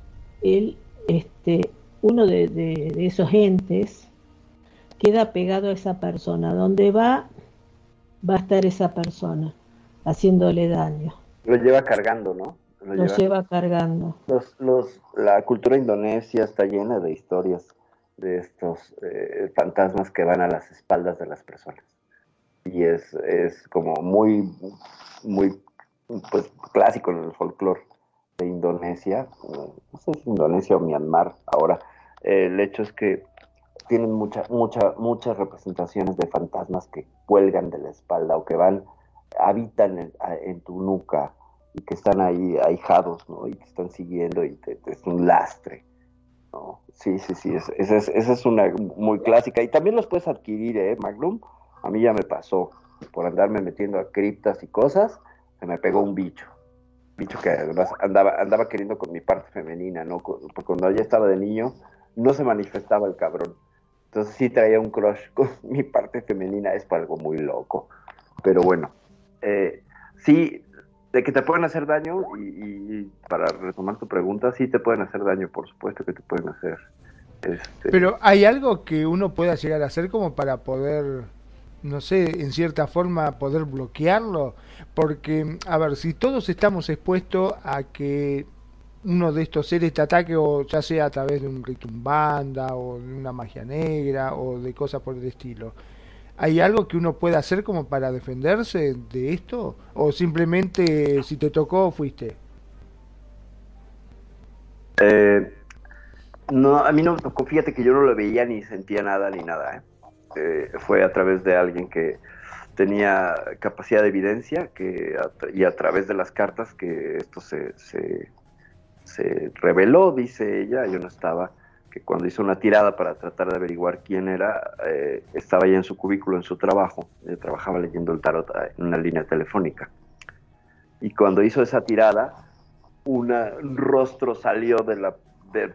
E: él, este, uno de, de esos entes queda pegado a esa persona, donde va, va a estar esa persona, haciéndole daño.
C: Lo lleva cargando, ¿no?
E: Lo, lleva, cargando.
C: Los, los, la cultura indonesia está llena de historias de estos eh, fantasmas que van a las espaldas de las personas. Y es, es como muy, muy pues, clásico en el folclore de Indonesia. No sé si Indonesia o Myanmar ahora. el hecho es que tienen mucha, mucha, muchas representaciones de fantasmas que cuelgan de la espalda o que van, habitan en, en tu nuca y que están ahí ahijados, ¿no? Y que están siguiendo y te, es un lastre, ¿no? Sí, sí, sí, esa es, es, una muy clásica. Y también los puedes adquirir, ¿eh, Magnum? A mí ya me pasó, por andarme metiendo a criptas y cosas, se me pegó un bicho. Bicho que además andaba, andaba queriendo con mi parte femenina, ¿no? Porque cuando ya estaba de niño, no se manifestaba el cabrón. Entonces sí traía un crush con mi parte femenina, es algo muy loco. Pero bueno, eh, sí, de que te pueden hacer daño y, para retomar tu pregunta, sí te pueden hacer daño, por supuesto que te pueden hacer. Este...
D: Pero hay algo que uno pueda llegar a hacer como para poder, no sé, en cierta forma poder bloquearlo, porque, a ver, si todos estamos expuestos a que uno de estos seres te ataque o ya sea a través de un banda o de una magia negra o de cosas por el estilo, ¿Hay algo que uno pueda hacer como para defenderse de esto? ¿O simplemente si te tocó fuiste?
C: Eh, no, a mí no me fíjate que yo no lo veía ni sentía nada ni nada. ¿eh? Eh, fue a través de alguien que tenía capacidad de evidencia que y a través de las cartas que esto se, se, se reveló, dice ella, yo no estaba que cuando hizo una tirada para tratar de averiguar quién era, eh, estaba ya en su cubículo, en su trabajo, trabajaba leyendo el tarot eh, en una línea telefónica. Y cuando hizo esa tirada, un rostro salió de la,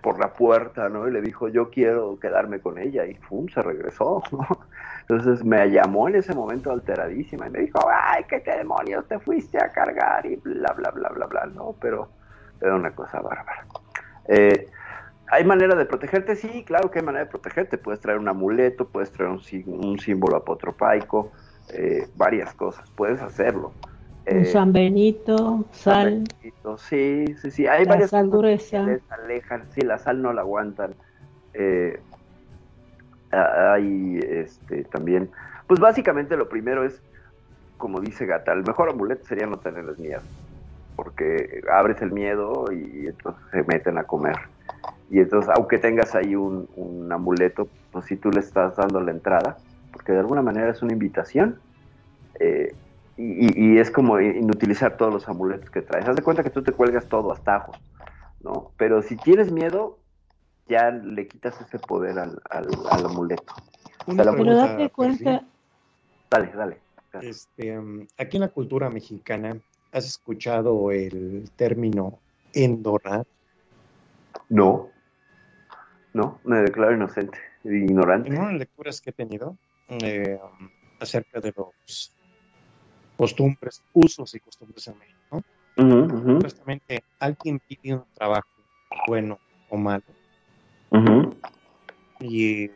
C: por la puerta, ¿no? Y le dijo, yo quiero quedarme con ella, y ¡pum! se regresó, ¿no? Entonces me llamó en ese momento alteradísima y me dijo, ay, qué demonios te fuiste a cargar y bla, bla, bla, bla, bla, ¿no? Pero era una cosa bárbara. Eh, ¿Hay manera de protegerte? Sí, claro que hay manera de protegerte. Puedes traer un amuleto, puedes traer un, símbolo apotropaico, eh, varias cosas. Puedes hacerlo.
E: un eh, San Benito, sal.
C: sí, sí, sí. Hay varias sal gruesa. que alejan. Sí, la sal no la aguantan. Eh, hay este, también, pues básicamente lo primero es, como dice Gata, el mejor amuleto sería no tenerles miedo, porque abres el miedo y entonces se meten a comer. Y entonces, aunque tengas ahí un, amuleto, pues si tú le estás dando la entrada, porque de alguna manera es una invitación, eh, y, es como inutilizar todos los amuletos que traes. Haz de cuenta que tú te cuelgas todo hasta tajos, ¿no? Pero si tienes miedo, ya le quitas ese poder al, al, amuleto.
E: Pero date cuenta.
C: Dale, dale.
B: Este, um, aquí en la cultura mexicana, ¿has escuchado el término endonar?
C: No. No, me declaro inocente, ignorante.
B: En unas lecturas que he tenido eh, acerca de los costumbres, usos y costumbres en México, supuestamente alguien pide un trabajo bueno o malo, y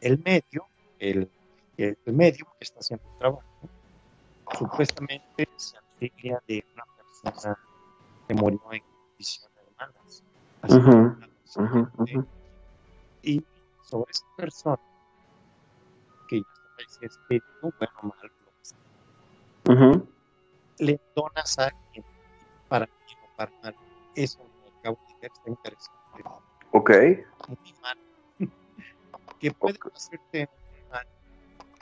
B: el medio, el, el, medio que está haciendo el trabajo, supuestamente se asigna de una persona que murió en condiciones malas. Y sobre esa persona, que ya está espíritu, bueno o malo, le donas a alguien para bien o para mal. Eso me acabo de está interesante.
C: Ok.
B: Muy mal. que puede okay. hacerte mal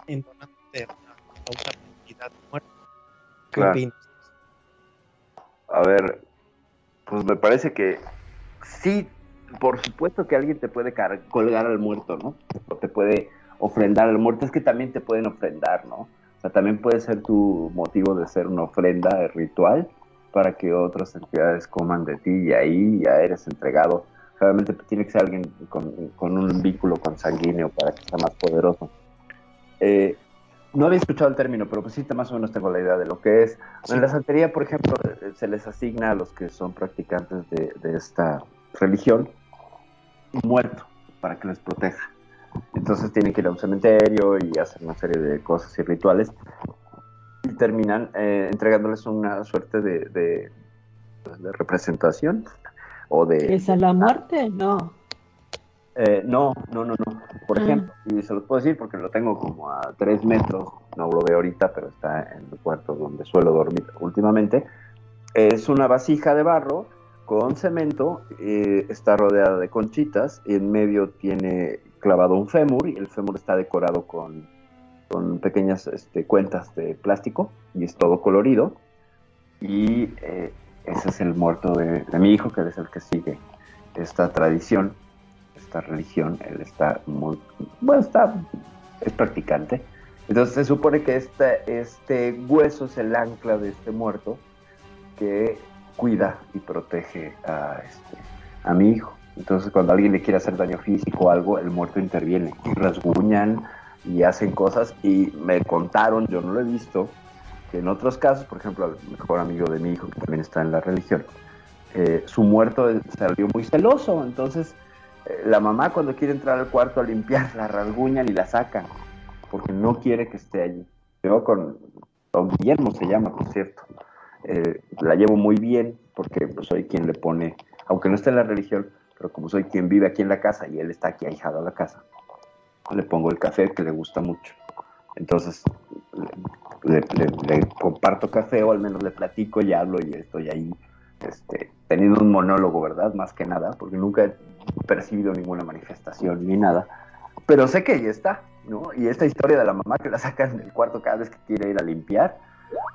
B: en donarte a, una entidad muerta. ¿Qué claro. opinas?
C: A ver, pues me parece que sí, por supuesto que alguien te puede colgar al muerto, ¿no? O te puede ofrendar al muerto, es que también te pueden ofrendar, ¿no? O sea, también puede ser tu motivo de ser una ofrenda ritual para que otras entidades coman de ti y ahí ya eres entregado Realmente tiene que ser alguien con, un vínculo consanguíneo para que sea más poderoso. Eh, no había escuchado el término, pero pues sí, más o menos tengo la idea de lo que es. En la santería, por ejemplo, eh, se les asigna a los que son practicantes de, esta religión muerto para que les proteja. Entonces tienen que ir a un cementerio y hacer una serie de cosas y rituales y terminan eh, entregándoles una suerte de, de, de representación o de...
E: ¿Es a la muerte? No.
C: Eh, no, no, no, no. Por ah. ejemplo, y se los puedo decir porque lo tengo como a tres metros, no lo veo ahorita, pero está en el cuarto donde suelo dormir últimamente. Es una vasija de barro con cemento, eh, está rodeada de conchitas, y en medio tiene clavado un fémur y el fémur está decorado con, con pequeñas este, cuentas de plástico y es todo colorido. Y eh, ese es el muerto de, mi hijo, que es el que sigue esta tradición, esta religión. Él está muy, bueno, está, es practicante. Entonces se supone que este, este hueso es el ancla de este muerto que cuida y protege a, este, a mi hijo. Entonces cuando alguien le quiere hacer daño físico o algo, el muerto interviene rasguñan y hacen cosas y me contaron, yo no lo he visto, que en otros casos, por ejemplo, el mejor amigo de mi hijo, que también está en la religión, eh, su muerto salió muy celoso, entonces eh, la mamá cuando quiere entrar al cuarto a limpiar, la rasguñan y la sacan, porque no quiere que esté allí. Yo con don Guillermo se llama, por cierto, eh, la llevo muy bien, porque pues, soy quien le pone, aunque no esté en la religión, pero como soy quien vive aquí en la casa y él está aquí ahijado a la casa, le pongo el café que le gusta mucho. Entonces, le, comparto café o al menos le platico y hablo y estoy ahí este, teniendo un monólogo, ¿verdad? Más que nada, porque nunca he percibido ninguna manifestación ni nada. Pero sé que ahí está, ¿no? Y esta historia de la mamá que la sacan del cuarto cada vez que quiere ir a limpiar,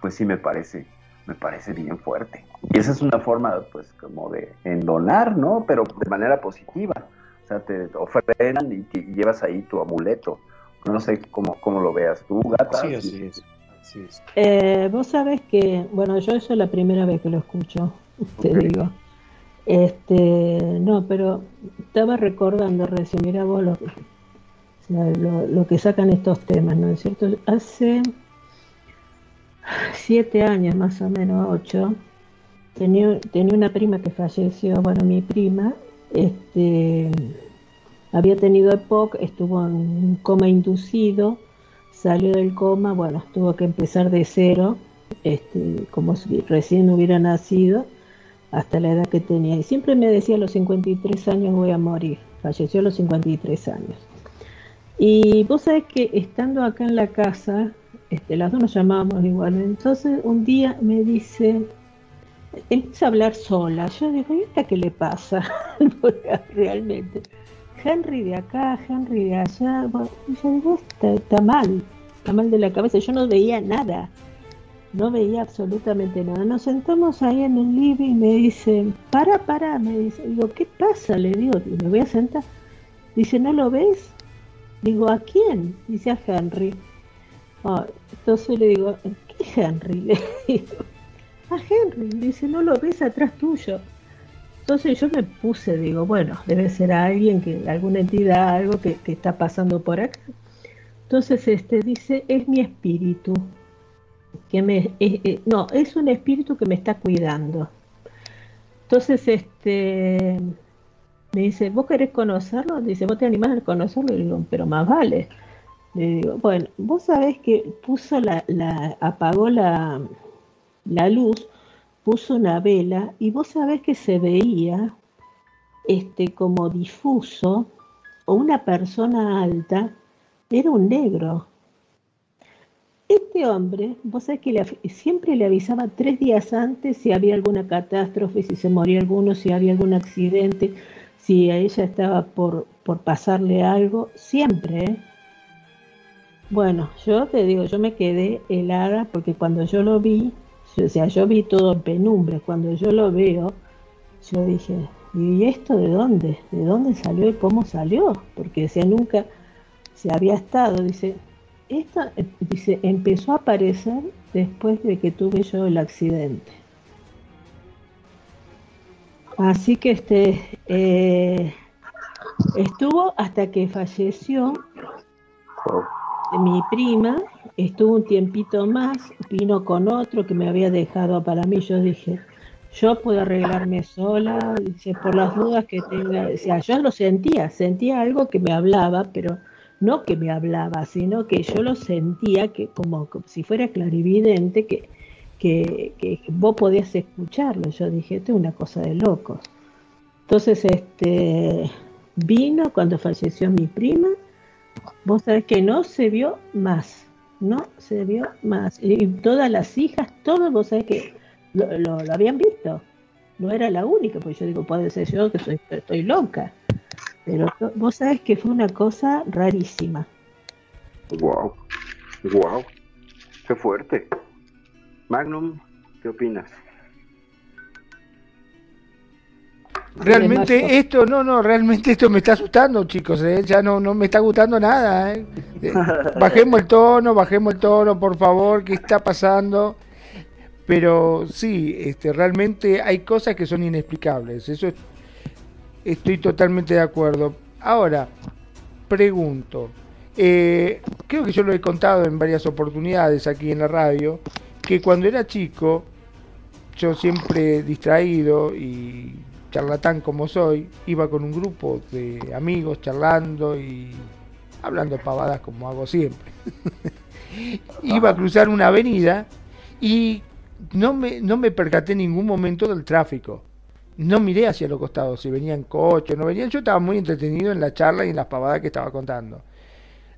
C: pues sí me parece, me parece bien fuerte. Y esa es una forma, pues, como de endonar, ¿no? Pero de manera positiva. O sea, te ofrecen y, y llevas ahí tu amuleto. No sé cómo, cómo lo veas tú, gata.
B: Sí, así es.
E: Eh, vos sabés que, bueno, yo eso es la primera vez que lo escucho, te digo. Este, no, pero estaba recordando recién, mira vos lo, lo, que sacan estos temas, ¿no es cierto? Hace siete años, más o menos, ocho, tenía, tenía una prima que falleció, bueno, mi prima, este, había tenido EPOC, estuvo en un coma inducido, salió del coma, bueno, tuvo que empezar de cero, este, como si recién hubiera nacido, hasta la edad que tenía. Y siempre me decía a los 53 años voy a morir. Falleció a los 53 años. Y vos sabés que estando acá en la casa, este, las dos nos llamábamos igual. Entonces un día me dice, empieza a hablar sola. Yo digo, ¿y esta qué le pasa? Realmente. Henry de acá, Henry de allá. yo digo, está, está mal, está mal de la cabeza. Yo no veía nada no veía absolutamente nada. Nos sentamos ahí en el living y me dice, para, para, me dice, digo, ¿qué pasa? Le digo, me voy a sentar. Dice, ¿no lo ves? Digo, ¿a quién? Dice a Henry. Ah, entonces le digo, ¿qué Henry? Le digo, a Henry. Dice, ¿no lo ves atrás tuyo? Entonces yo me puse, digo, bueno, debe ser alguien, que alguna entidad, algo que, está pasando por acá. Entonces este dice, es mi espíritu que me, eh, no, es un espíritu que me está cuidando. Entonces, este, me dice, ¿vos querés conocerlo? Dice, ¿vos te animás a conocerlo? Le digo, pero más vale. Le digo, bueno, vos sabés que puso la, la apagó la, la luz, puso una vela y vos sabés que se veía este como difuso o una persona alta, era un negro, este hombre, vos sabés que siempre le avisaba tres días antes si había alguna catástrofe, si se moría alguno, si había algún accidente, si a ella estaba por, por pasarle algo, siempre. ¿eh? Bueno, yo te digo, yo me quedé helada porque cuando yo lo vi, o sea, yo vi todo en penumbra, cuando yo lo veo, yo dije, ¿y esto de dónde? ¿De dónde salió y cómo salió? Porque decía, nunca se había estado, dice, esta, eh, dice, empezó a aparecer después de que tuve yo el accidente. Así que este eh, estuvo hasta que falleció mi prima, estuvo un tiempito más, vino con otro que me había dejado para mí. Yo dije, yo puedo arreglarme sola, dice, por las dudas que tenga. O sea, yo lo sentía, sentía algo que me hablaba, pero no que me hablaba, sino que yo lo sentía que como, si fuera clarividente, que, que, vos podías escucharlo. Yo dije, esto es una cosa de locos. Entonces, este vino cuando falleció mi prima, vos sabés que no se vio más, no se vio más. Y todas las hijas, todos vos sabés que lo, lo, habían visto. No era la única, porque yo digo, puede ser yo que soy, estoy loca. Pero vos sabés que fue una cosa rarísima.
C: Wow, wow, qué fuerte. Magnum, ¿qué opinas?
D: Realmente esto, no, no, realmente esto me está asustando, chicos, ¿eh? ya no, no me está gustando nada. ¿eh? eh bajemos el tono, bajemos el tono, por favor, ¿qué está pasando? Pero sí, este, realmente hay cosas que son inexplicables, eso es Estoy totalmente de acuerdo. Ahora, pregunto, eh, creo que yo lo he contado en varias oportunidades aquí en la radio, que cuando era chico, yo siempre distraído y charlatán como soy, iba con un grupo de amigos charlando y hablando pavadas como hago siempre. iba a cruzar una avenida y no me, no me percaté en ningún momento del tráfico no miré hacia los costados, si venían coches, no venían, yo estaba muy entretenido en la charla y en las pavadas que estaba contando.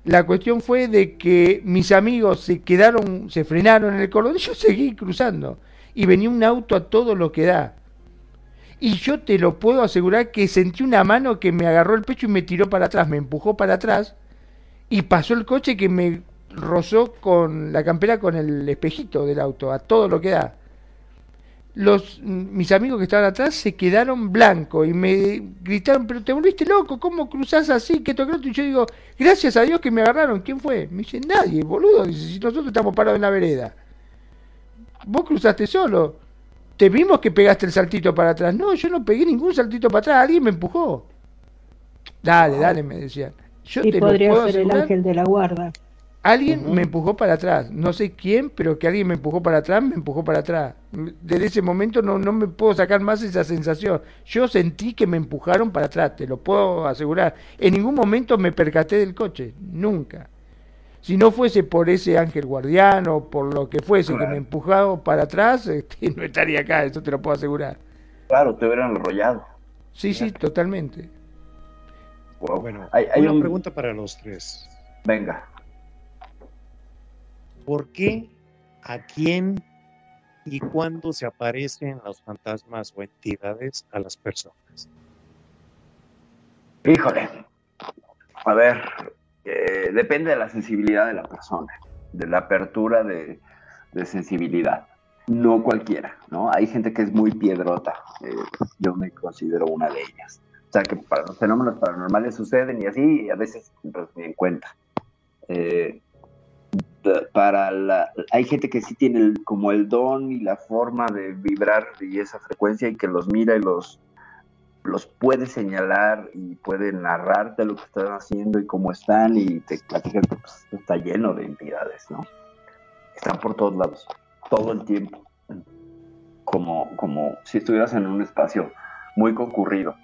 D: La cuestión fue de que mis amigos se quedaron, se frenaron en el cordón y yo seguí cruzando. Y venía un auto a todo lo que da. Y yo te lo puedo asegurar que sentí una mano que me agarró el pecho y me tiró para atrás, me empujó para atrás y pasó el coche que me rozó con la campera con el espejito del auto, a todo lo que da los mis amigos que estaban atrás se quedaron blancos y me gritaron, pero te volviste loco, ¿cómo cruzás así? ¿Qué toque Y yo digo, gracias a Dios que me agarraron. ¿Quién fue? Me dice, nadie, boludo. Dice, si nosotros estamos parados en la vereda. Vos cruzaste solo. Te vimos que pegaste el saltito para atrás. No, yo no pegué ningún saltito para atrás, alguien me empujó. Dale, dale, me decían. Yo
E: te podría ser el ángel de la guarda.
D: Alguien me empujó para atrás, no sé quién, pero que alguien me empujó para atrás, me empujó para atrás. Desde ese momento no, no me puedo sacar más esa sensación. Yo sentí que me empujaron para atrás, te lo puedo asegurar. En ningún momento me percaté del coche, nunca. Si no fuese por ese ángel guardián o por lo que fuese que me empujado para atrás, este, no estaría acá, eso te lo puedo asegurar.
C: Claro, te hubieran enrollado.
D: Sí, sí, totalmente.
B: Bueno, hay, una pregunta para los tres.
C: Venga.
B: ¿Por qué, a quién y cuándo se aparecen los fantasmas o entidades a las personas?
C: Híjole. A ver, eh, depende de la sensibilidad de la persona, de la apertura de, sensibilidad. No cualquiera, ¿no? Hay gente que es muy piedrota. Eh, yo me considero una de ellas. O sea, que para los fenómenos paranormales suceden y así, a veces pues, ni en cuenta. Eh, para la, hay gente que sí tiene como el don y la forma de vibrar y esa frecuencia y que los mira y los, los puede señalar y puede narrarte lo que están haciendo y cómo están y te platican que pues, está lleno de entidades, ¿no? Están por todos lados, todo el tiempo, como, como si estuvieras en un espacio muy concurrido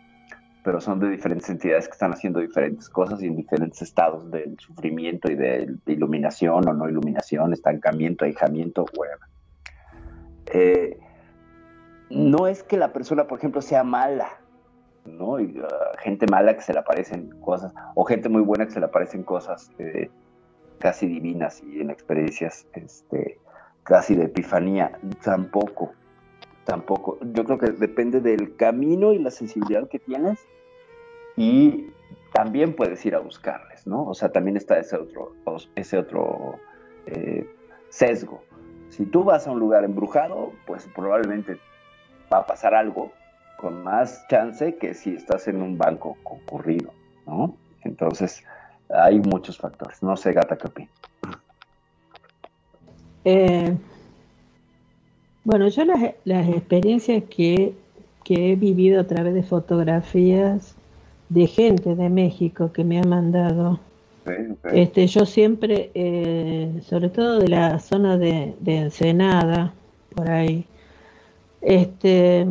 C: pero son de diferentes entidades que están haciendo diferentes cosas y en diferentes estados del sufrimiento y de, iluminación o no iluminación, estancamiento, ahijamiento. Eh, no es que la persona, por ejemplo, sea mala, ¿no? Y, uh, gente mala que se le aparecen cosas, o gente muy buena que se le aparecen cosas eh, casi divinas y en experiencias este, casi de epifanía, tampoco tampoco. Yo creo que depende del camino y la sensibilidad que tienes y también puedes ir a buscarles, ¿no? O sea, también está ese otro, ese otro eh, sesgo. Si tú vas a un lugar embrujado, pues probablemente va a pasar algo con más chance que si estás en un banco concurrido, ¿no? Entonces, hay muchos factores. No sé, Gata, ¿qué opinas?
E: Eh, bueno, yo las, experiencias que, he vivido a través de fotografías de gente de México que me ha mandado, este, yo siempre, eh, sobre todo de la zona de, Ensenada, por ahí, este,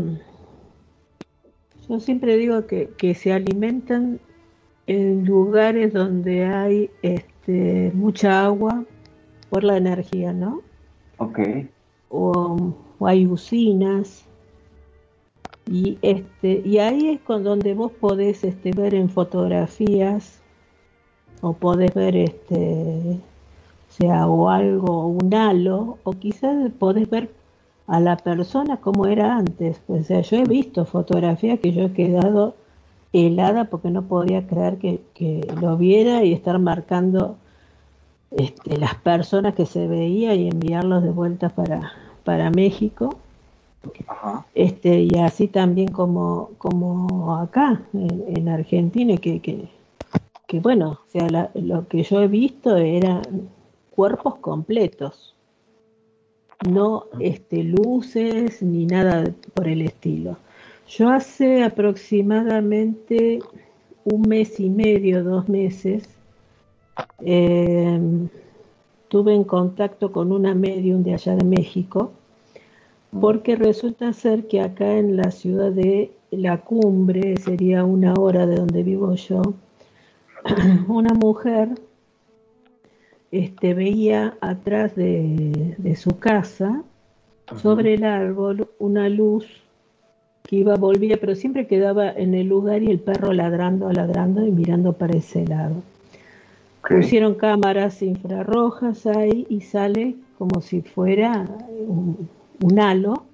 E: yo siempre digo que, que se alimentan en lugares donde hay este, mucha agua por la energía, ¿no?
C: Ok
E: o, hay usinas y este y ahí es con donde vos podés este, ver en fotografías o podés ver este sea o algo un halo o quizás podés ver a la persona como era antes. O sea yo he visto fotografías que yo he quedado helada porque no podía creer que, que lo viera y estar marcando este, las personas que se veía y enviarlos de vuelta para, para México. Este, y así también como, como acá, en, Argentina, que, que, que, bueno, o sea, lo que yo he visto eran cuerpos completos, no este, luces ni nada por el estilo. Yo hace aproximadamente un mes y medio, dos meses, eh, estuve en contacto con una medium de allá de México, porque resulta ser que acá en la ciudad de La Cumbre, sería una hora de donde vivo yo, una mujer este, veía atrás de, su casa, sobre el árbol, una luz que iba, volvía, pero siempre quedaba en el lugar y el perro ladrando, ladrando y mirando para ese lado. Pusieron cámaras infrarrojas ahí y sale como si fuera un, halo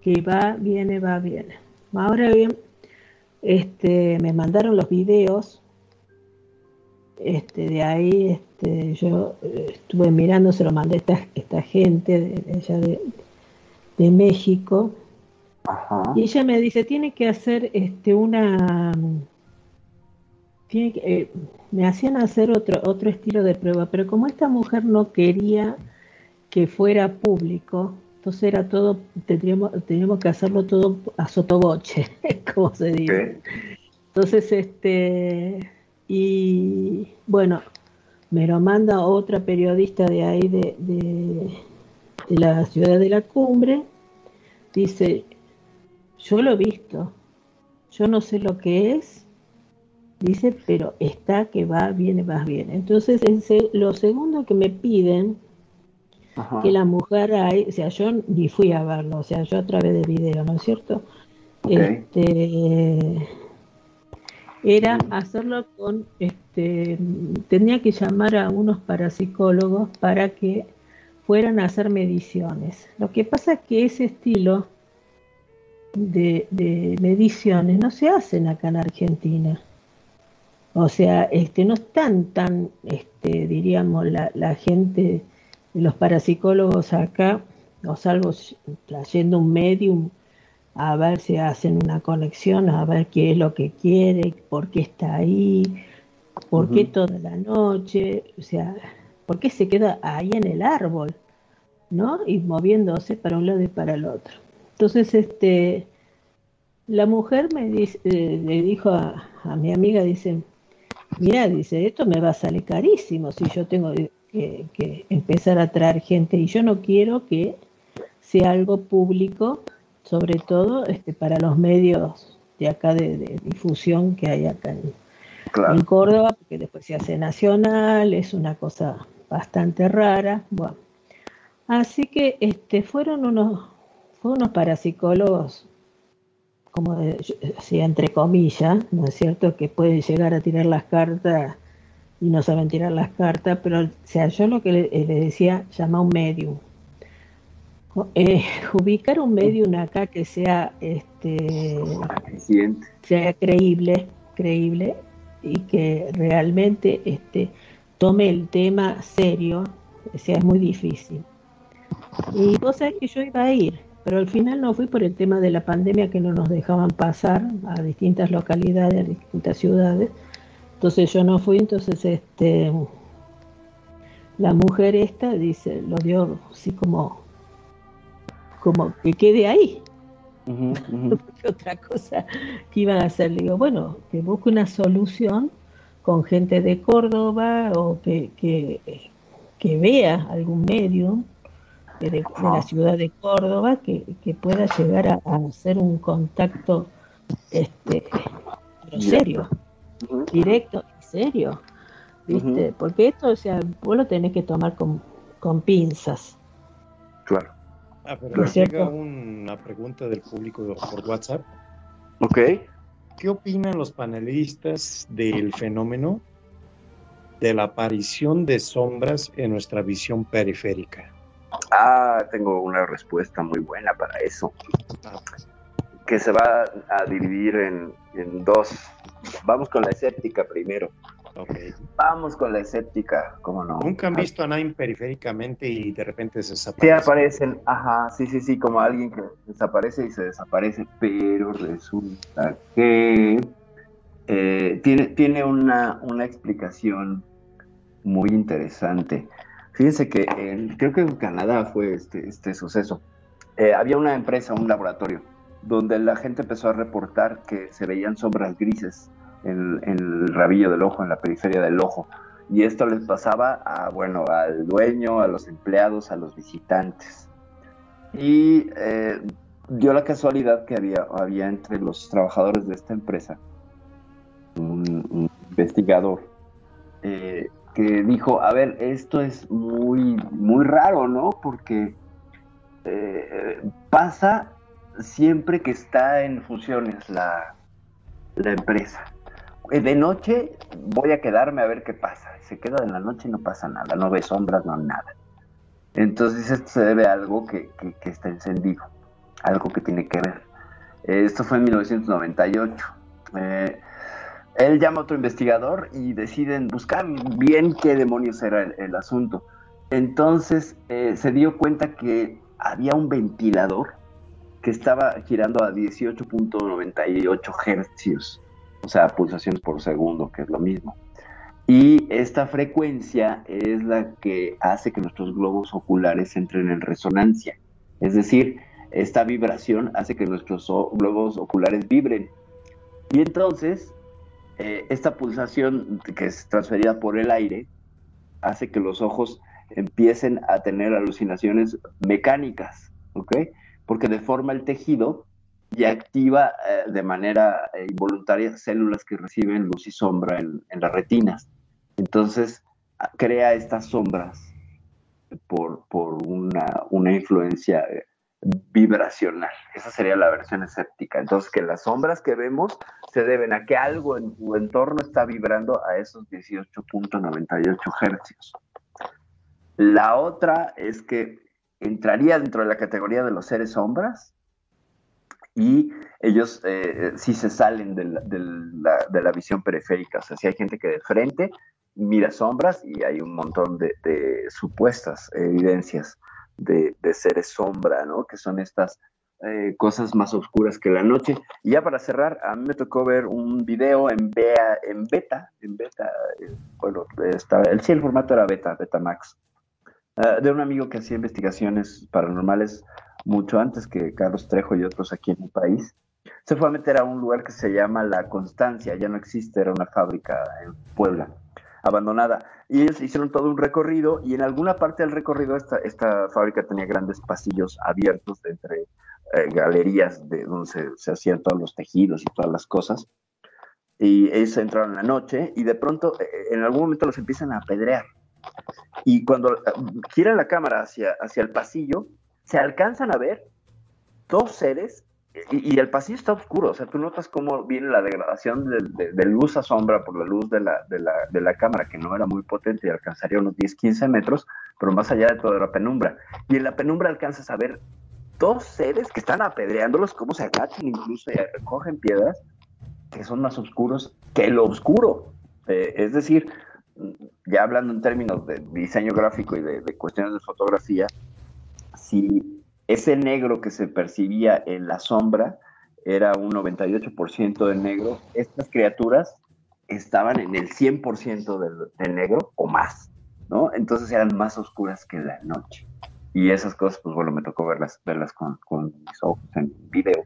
E: que va, viene, va, viene. Ahora bien, este, me mandaron los videos. Este, de ahí este, yo eh, estuve mirando, se lo mandé a esta, esta gente de, allá de, de México. Y ella me dice, tiene que hacer este, una eh, me hacían hacer otro, estilo de prueba, pero como esta mujer no quería que fuera público, Entonces era todo, tendríamos, teníamos que hacerlo todo a sotoboche, como se dice. Entonces, este, y bueno, me lo manda otra periodista de ahí, de, de, de la ciudad de la cumbre, dice, yo lo he visto, yo no sé lo que es, dice, pero está que va, viene, va, bien. Entonces, lo segundo que me piden, que la mujer, hay, o sea, yo ni fui a verlo, o sea, yo a través de video, ¿no es cierto? Este, era hacerlo con, este, tenía que llamar a unos parapsicólogos para que fueran a hacer mediciones. Lo que pasa es que ese estilo de, mediciones no se hacen acá en Argentina. O sea, este, no están tan, este, diríamos, la, la gente, los parapsicólogos acá, o salgo trayendo un medium a ver si hacen una conexión, a ver qué es lo que quiere, por qué está ahí, por qué toda la noche, o sea, por qué se queda ahí en el árbol, ¿no? Y moviéndose para un lado y para el otro. Entonces, este, la mujer me dice, eh, le dijo a, a mi amiga, dice, mira, dice, esto me va a salir carísimo si yo tengo que, empezar a traer gente y yo no quiero que sea algo público, sobre todo este, para los medios de acá de, difusión que hay acá en, Córdoba, porque después se hace nacional, es una cosa bastante rara. Bueno, así que este, fueron unos, fueron unos parapsicólogos como decía entre comillas, ¿no es cierto? Que pueden llegar a tirar las cartas y no saben tirar las cartas, pero o sea, yo lo que le, decía, llama un medium. Eh, ubicar un medium acá que sea este sea creíble, creíble y que realmente este tome el tema serio, o sea, es muy difícil. Y vos sabés que yo iba a ir, pero al final no fui por el tema de la pandemia que no nos dejaban pasar a distintas localidades, a distintas ciudades. Entonces yo no fui, entonces este la mujer esta dice, lo dio así como como que quede ahí. otra cosa que iban a hacer, le digo, bueno, que busque una solución con gente de Córdoba o que, que, que vea algún medio de, la ciudad de Córdoba que, pueda llegar a, hacer un contacto este serio, directo y serio, ¿viste? Porque esto, o sea, vos lo tenés que tomar con, con pinzas.
C: Claro.
B: Ah, pero llega una pregunta del público por WhatsApp.
C: Ok.
B: ¿Qué opinan los panelistas del fenómeno de la aparición de sombras en nuestra visión periférica?
C: Ah, tengo una respuesta muy buena para eso. Que se va a dividir en, dos. Vamos con la escéptica primero. Vamos con la escéptica, ¿cómo no?
B: Nunca han visto a nadie periféricamente y de repente se
C: desaparece. Sí, aparecen, ajá, sí, sí, sí, como alguien que desaparece y se desaparece, pero resulta que eh, tiene, tiene una, una explicación muy interesante. Fíjense que creo que en Canadá fue este, este suceso. Eh, había una empresa, un laboratorio, donde la gente empezó a reportar que se veían sombras grises en, el rabillo del ojo, en la periferia del ojo. Y esto les pasaba a, bueno, al dueño, a los empleados, a los visitantes. Y eh, dio la casualidad que había, había entre los trabajadores de esta empresa un, investigador eh, que dijo, a ver, esto es muy, muy raro, ¿no? Porque eh, pasa siempre que está en fusiones la, la empresa. Eh, de noche voy a quedarme a ver qué pasa. Se queda en la noche y no pasa nada, no ve sombras, no nada. Entonces esto se debe a algo que, que, está encendido, algo que tiene que ver. Esto fue en 1998. Eh, él llama a otro investigador y deciden buscar bien qué demonios era el, asunto. Entonces eh, se dio cuenta que había un ventilador que estaba girando a 18.98 hercios, o sea, pulsaciones por segundo, que es lo mismo. Y esta frecuencia es la que hace que nuestros globos oculares entren en resonancia. Es decir, esta vibración hace que nuestros globos oculares vibren. Y entonces, eh, esta pulsación que es transferida por el aire hace que los ojos empiecen a tener alucinaciones mecánicas, ¿ok? Porque deforma el tejido y activa eh, de manera eh, involuntaria células que reciben luz y sombra en, las retinas. Entonces, crea estas sombras por, una, una influencia vibracional. Esa sería la versión escéptica. Entonces, que las sombras que vemos se deben a que algo en tu entorno está vibrando a esos 18.98 hercios. La otra es que entraría dentro de la categoría de los seres sombras y ellos eh, sí se salen de la, visión periférica. O sea, si hay gente que de frente mira sombras y hay un montón de supuestas evidencias de, seres sombra, ¿no? Que son estas eh, cosas más oscuras que la noche. Y ya para cerrar, a mí me tocó ver un video en, beta, en beta, en beta, eh, bueno, estaba, el, sí, el formato era beta, beta max, eh, de un amigo que hacía investigaciones paranormales mucho antes que Carlos Trejo y otros aquí en el país. Se fue a meter a un lugar que se llama La Constancia, ya no existe, era una fábrica en Puebla abandonada. Y ellos hicieron todo un recorrido y en alguna parte del recorrido esta, esta fábrica tenía grandes pasillos abiertos entre eh, galerías de donde se, hacían todos los tejidos y todas las cosas. Y ellos entraron en la noche y de pronto eh, en algún momento los empiezan a apedrear. Y cuando eh, giran la cámara hacia, hacia el pasillo, se alcanzan a ver dos seres y, el pasillo está oscuro, o sea, tú notas cómo viene la degradación de, luz a sombra por la luz de la, la, de la, cámara, que no era muy potente y alcanzaría unos 10, 15 metros, pero más allá de toda la penumbra. Y en la penumbra alcanzas a ver dos seres que están apedreándolos, cómo se agachan, incluso y recogen piedras, que son más oscuros que lo oscuro. Eh, es decir, ya hablando en términos de diseño gráfico y de cuestiones de fotografía, si ese negro que se percibía en la sombra era un 98% de negro. Estas criaturas estaban en el 100% del, negro o más, ¿no? Entonces eran más oscuras que la noche. Y esas cosas, pues bueno, me tocó verlas, verlas con, mis ojos en video,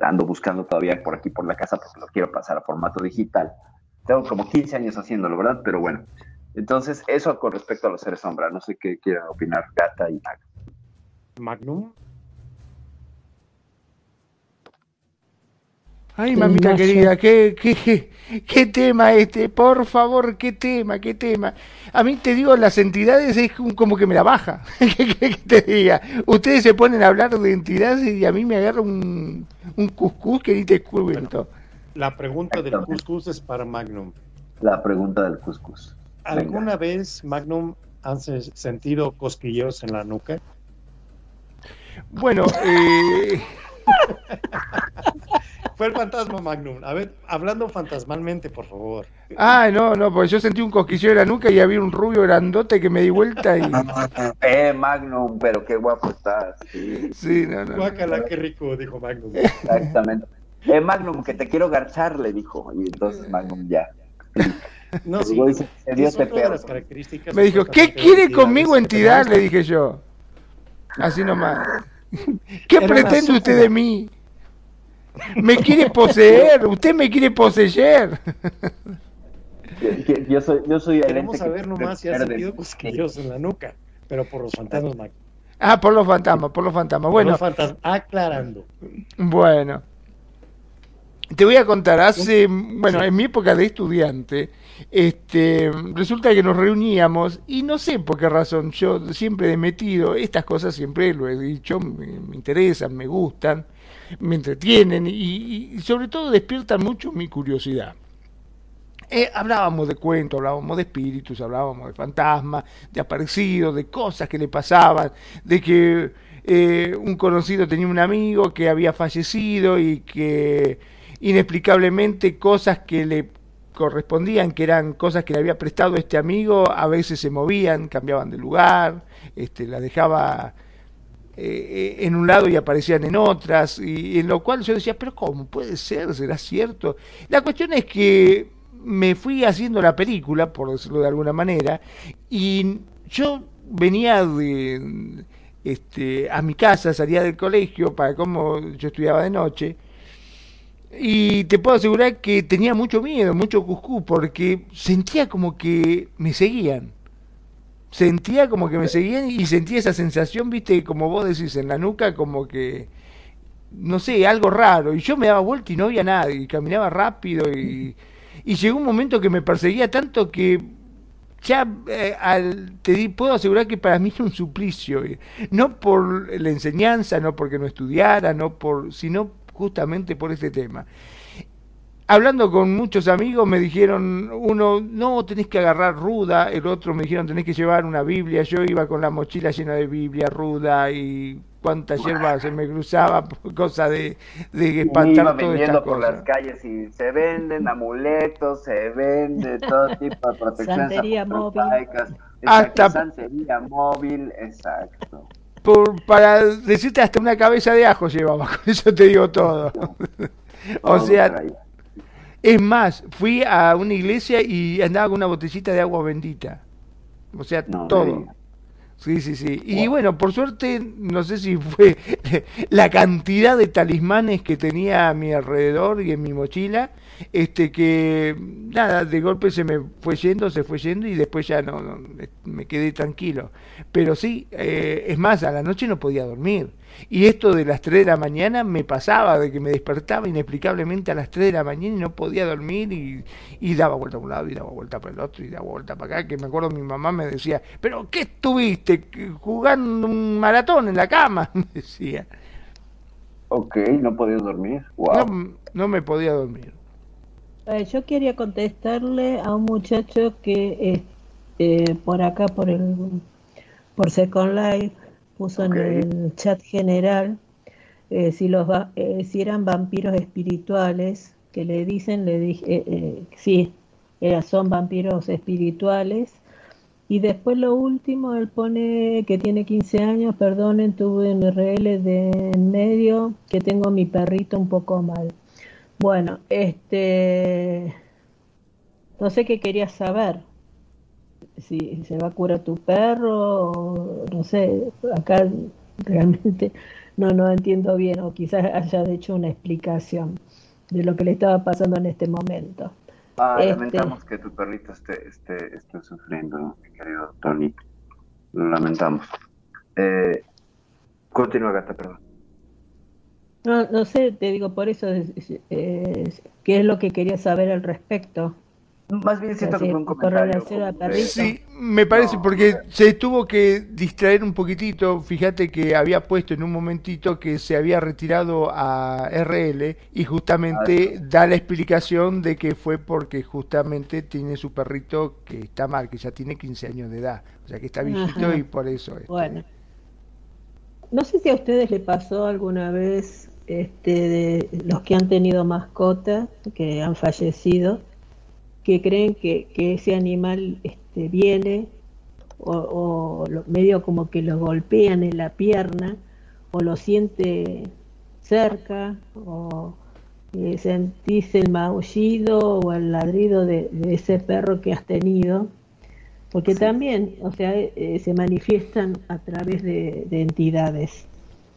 C: ando buscando todavía por aquí por la casa porque lo quiero pasar a formato digital. Tengo como 15 años haciéndolo, ¿verdad? Pero bueno. Entonces, eso con respecto a los seres sombra. No sé qué quieran opinar Gata y Max.
B: Magnum.
D: Ay, mamita querida, ¿qué, qué, qué, tema este, por favor, qué tema, qué tema. A mí te digo, las entidades es como que me la baja. ¿Qué, te diga? Ustedes se ponen a hablar de entidades y a mí me agarra un, un cuscús que ni te cuento.
B: la pregunta del cuscús es para Magnum.
C: La pregunta del cuscús.
B: ¿Alguna vez, Magnum, han sentido cosquilleos en la nuca?
D: Bueno, eh...
B: Fue el fantasma Magnum. A ver, hablando fantasmalmente, por favor.
D: Ah, no, no, porque yo sentí un cosquillo de la nuca y había un rubio grandote que me di vuelta y.
C: Eh, Magnum, pero qué guapo estás. Sí,
D: sí no, no.
B: Guácala, qué rico, dijo Magnum.
C: Exactamente. Eh, Magnum, que te quiero garchar, le dijo. Y entonces Magnum ya.
B: No, sí. Dice, las características
D: me dijo, ¿qué quiere conmigo entidad? Le dije yo. Así nomás. ¿Qué pretende usted de mí? Me quiere poseer, usted me quiere poseer.
C: Yo soy, yo soy
B: Queremos saber nomás si ha sentido cosquillos en la nuca, pero por los fantasmas.
D: Ah, por los fantasmas, por los fantasmas. Bueno, los
B: fantasmas, aclarando.
D: Bueno, te voy a contar, hace, bueno, en mi época de estudiante, este, resulta que nos reuníamos y no sé por qué razón, yo siempre he metido, estas cosas siempre lo he dicho, me, interesan, me gustan, me entretienen y, sobre todo despiertan mucho mi curiosidad. Eh, hablábamos de cuentos, hablábamos de espíritus, hablábamos de fantasmas, de aparecidos, de cosas que le pasaban, de que eh, un conocido tenía un amigo que había fallecido y que inexplicablemente cosas que le correspondían, que eran cosas que le había prestado este amigo, a veces se movían, cambiaban de lugar, este, la dejaba eh, en un lado y aparecían en otras, y en lo cual yo decía, pero ¿cómo puede ser? ¿Será cierto? La cuestión es que me fui haciendo la película, por decirlo de alguna manera, y yo venía de este, a mi casa, salía del colegio para cómo yo estudiaba de noche. Y te puedo asegurar que tenía mucho miedo, mucho cuscú, porque sentía como que me seguían. Sentía como que me seguían y sentía esa sensación, viste, como vos decís, en la nuca, como que, no sé, algo raro. Y yo me daba vuelta y no había nadie, y caminaba rápido y, y llegó un momento que me perseguía tanto que ya eh, al, te di, puedo asegurar que para mí era un suplicio, no por la enseñanza, no porque no estudiara, no por, sino justamente por este tema. Hablando con muchos amigos me dijeron, uno, no, tenés que agarrar ruda, el otro me dijeron, tenés que llevar una Biblia, yo iba con la mochila llena de Biblia, ruda y cuánta hierba se me cruzaba, cosa de, de espantar
C: iba vendiendo por las calles y se venden amuletos, se vende todo tipo de protección.
E: Santería móvil.
C: Hasta santería móvil, exacto.
D: Por, para decirte hasta una cabeza de ajo llevaba, con eso te digo todo. o sea, es más, fui a una iglesia y andaba con una botellita de agua bendita. O sea, todo. Sí, sí, sí. Y bueno, por suerte, no sé si fue la cantidad de talismanes que tenía a mi alrededor y en mi mochila, este que nada, de golpe se me fue yendo, se fue yendo y después ya no, me quedé tranquilo. Pero sí, eh, es más, a la noche no podía dormir. Y esto de las 3 de la mañana me pasaba, de que me despertaba inexplicablemente a las 3 de la mañana y no podía dormir y, y daba vuelta a un lado y daba vuelta para el otro y daba vuelta para acá, que me acuerdo mi mamá me decía, pero ¿qué estuviste? Jugando un maratón en la cama, me decía.
C: Ok, no podía dormir.
D: No, no me podía dormir.
E: Eh, yo quería contestarle a un muchacho que eh, por acá, por el por Second Life, puso en el chat general eh, si los si eran vampiros espirituales que le dicen le dije sí son vampiros espirituales y después lo último él pone que tiene 15 años perdonen tuve un RL de en medio que tengo mi perrito un poco mal bueno, este. No sé qué querías saber. Si se va a curar tu perro, o no sé, acá realmente no, no entiendo bien, o quizás haya hecho una explicación de lo que le estaba pasando en este momento.
C: Ah, este lamentamos que tu perrito esté, esté, esté sufriendo, mi querido Tony. Lo lamentamos. Eh, continúa, gata, perdón.
E: No, no sé, te digo por eso, qué es lo que quería saber al respecto.
C: Más bien siento que fue un comentario.
D: Sí, me parece porque se tuvo que distraer un poquitito. Fíjate que había puesto en un momentito que se había retirado a RL y justamente ah, da la explicación de que fue porque justamente tiene su perrito que está mal, que ya tiene 15 años de edad. O sea que está viejito y por eso. Este...
E: Bueno. No sé si a ustedes le pasó alguna vez este, de los que han tenido mascotas, que han fallecido, que creen que, ese animal este, viene o, medio como que lo golpean en la pierna o lo siente cerca o eh, sentís el maullido o el ladrido de, ese perro que has tenido porque también o sea eh, se manifiestan a través de entidades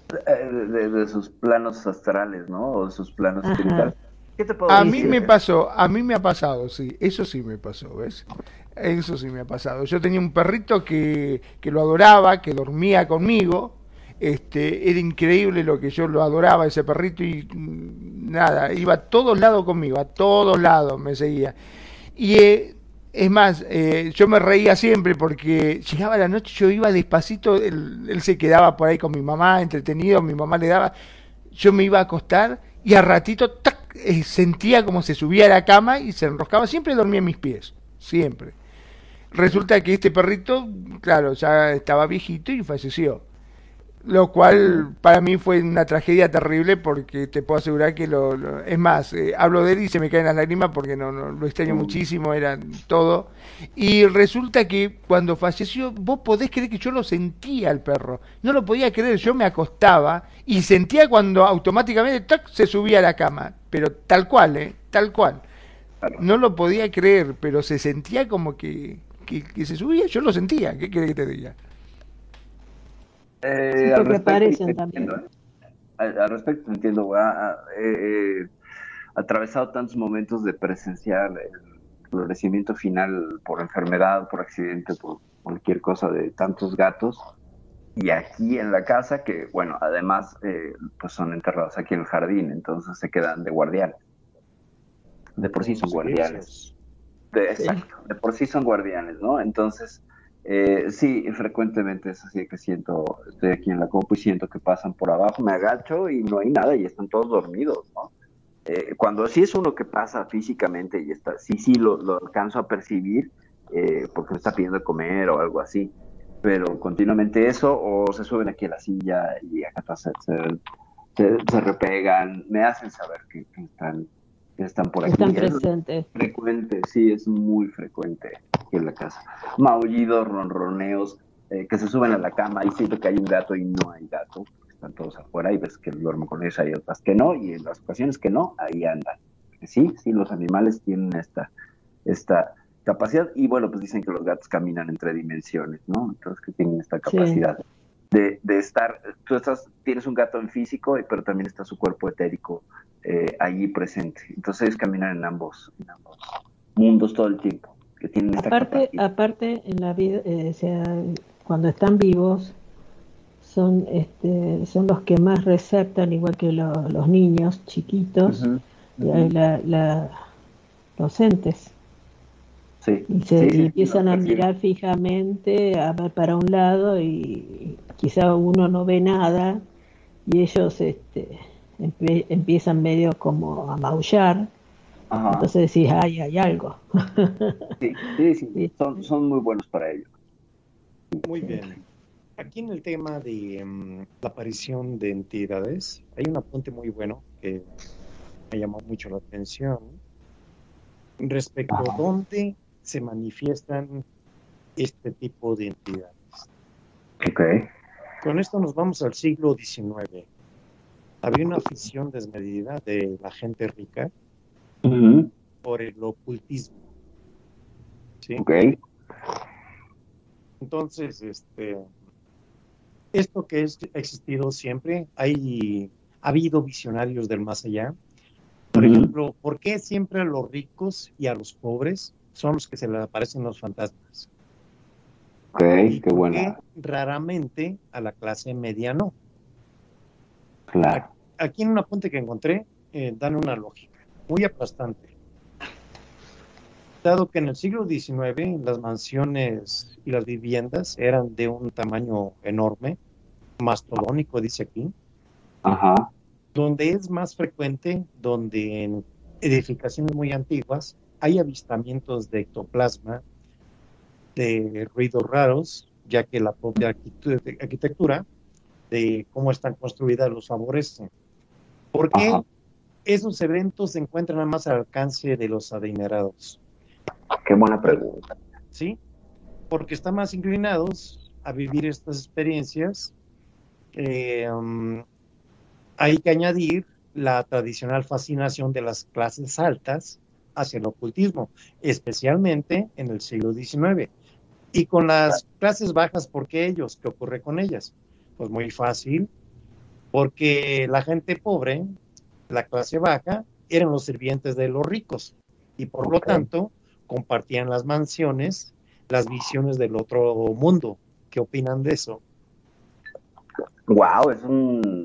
C: de, sus planos astrales, ¿no? O sus planos espirituales.
D: ¿Qué te puedo a mí me pasó, a mí me ha pasado, sí, eso sí me pasó, ¿ves? Eso sí me ha pasado. Yo tenía un perrito que, que lo adoraba, que dormía conmigo, este, era increíble lo que yo lo adoraba ese perrito y mm, nada, iba a todos lados conmigo, a todos lados me seguía. Y eh, es más, eh, yo me reía siempre porque llegaba la noche, yo iba despacito, él, se quedaba por ahí con mi mamá, entretenido, mi mamá le daba, yo me iba a acostar y a ratito eh, sentía como se subía a la cama y se enroscaba, siempre dormía en mis pies, siempre. Resulta que este perrito, claro, ya estaba viejito y falleció lo cual para mí fue una tragedia terrible porque te puedo asegurar que lo, es más eh, hablo de él y se me caen las lágrimas porque no, no lo extraño muchísimo era todo. Y resulta que cuando falleció vos podés creer que yo lo sentía al perro no lo podía creer yo me acostaba y sentía cuando automáticamente se subía a la cama pero tal cual eh tal cual. No lo podía creer pero se sentía como que, que, que se subía yo lo sentía qué querés que te diga
C: Eh,
E: al respecto, también. ¿eh?
C: Al, respecto, entiendo, ha atravesado tantos momentos de presenciar el florecimiento final por enfermedad, por accidente, por cualquier cosa de tantos gatos. Y aquí en la casa, que bueno, además eh, pues son enterrados aquí en el jardín, entonces se quedan de guardianes. De por sí son guardianes. De, exacto, de por sí son guardianes, ¿no? Entonces, eh, sí, frecuentemente es así que siento, estoy aquí en la compu y siento que pasan por abajo, me agacho y no hay nada y están todos dormidos, ¿no? Eh, cuando sí es uno que pasa físicamente y está, sí, sí lo, alcanzo a percibir eh, porque me está pidiendo comer o algo así, pero continuamente eso o se suben aquí a la silla y acá se, se, repegan, me hacen saber que, están que están por aquí.
E: Están presentes.
C: frecuente, sí, es muy frecuente aquí en la casa. Maullidos, ronroneos, eh, que se suben a la cama y siento que hay un gato y no hay gato están todos afuera y ves que duermen con ellos, hay otras que no, y en las ocasiones que no, ahí andan. Sí, sí, los animales tienen esta, esta capacidad, y bueno, pues dicen que los gatos caminan entre dimensiones, ¿no? Entonces que tienen esta capacidad de, de, estar, tú estás, tienes un gato en físico, pero también está su cuerpo etérico eh, allí presente. Entonces ellos caminan en ambos, en ambos mundos todo el tiempo. Que tienen esta
E: aparte, aparte en la vida, eh, sea, cuando están vivos, son, este, son los que más receptan, igual que los niños chiquitos, La, los entes. Y se empiezan a mirar fijamente, a ver para un lado y quizá uno no ve nada y ellos este, empiezan medio como a maullar. Entonces decís, ay, hay algo.
C: sí, sí, Son, son muy buenos para ello.
B: Muy bien. Aquí en el tema de mm, la aparición de entidades, hay un apunte muy bueno que me llamó mucho la atención. Respecto a dónde se manifiestan este tipo de entidades.
C: Okay.
B: Con esto nos vamos al siglo XIX. Había una afición desmedida de la gente rica por el ocultismo. ¿sí?
C: Okay.
B: Entonces, este, esto que ha existido siempre, hay, ha habido visionarios del más allá. Por ejemplo, ¿por qué siempre a los ricos y a los pobres son los que se les aparecen los fantasmas?
C: Ok, qué bueno.
B: Raramente a la clase media no.
C: Claro.
B: Aquí en un apunte que encontré, eh, dan una lógica muy aplastante. Dado que en el siglo XIX las mansiones y las viviendas eran de un tamaño enorme, mastodónico dice aquí,
C: Ajá.
B: donde es más frecuente, donde en edificaciones muy antiguas hay avistamientos de ectoplasma, de ruidos raros, ya que la propia arquitectura de cómo están construidas los favorece. ¿Por qué esos eventos se encuentran más al alcance de los adinerados?
C: Qué buena pregunta.
B: Sí, porque están más inclinados a vivir estas experiencias. Eh, um, hay que añadir la tradicional fascinación de las clases altas hacia el ocultismo, especialmente en el siglo XIX. Y con las clases bajas, ¿por qué ellos? ¿Qué ocurre con ellas? Pues muy fácil, porque la gente pobre, la clase baja, eran los sirvientes de los ricos y por lo tanto compartían las mansiones, las visiones del otro mundo. ¿Qué opinan de eso?
C: Wow, es un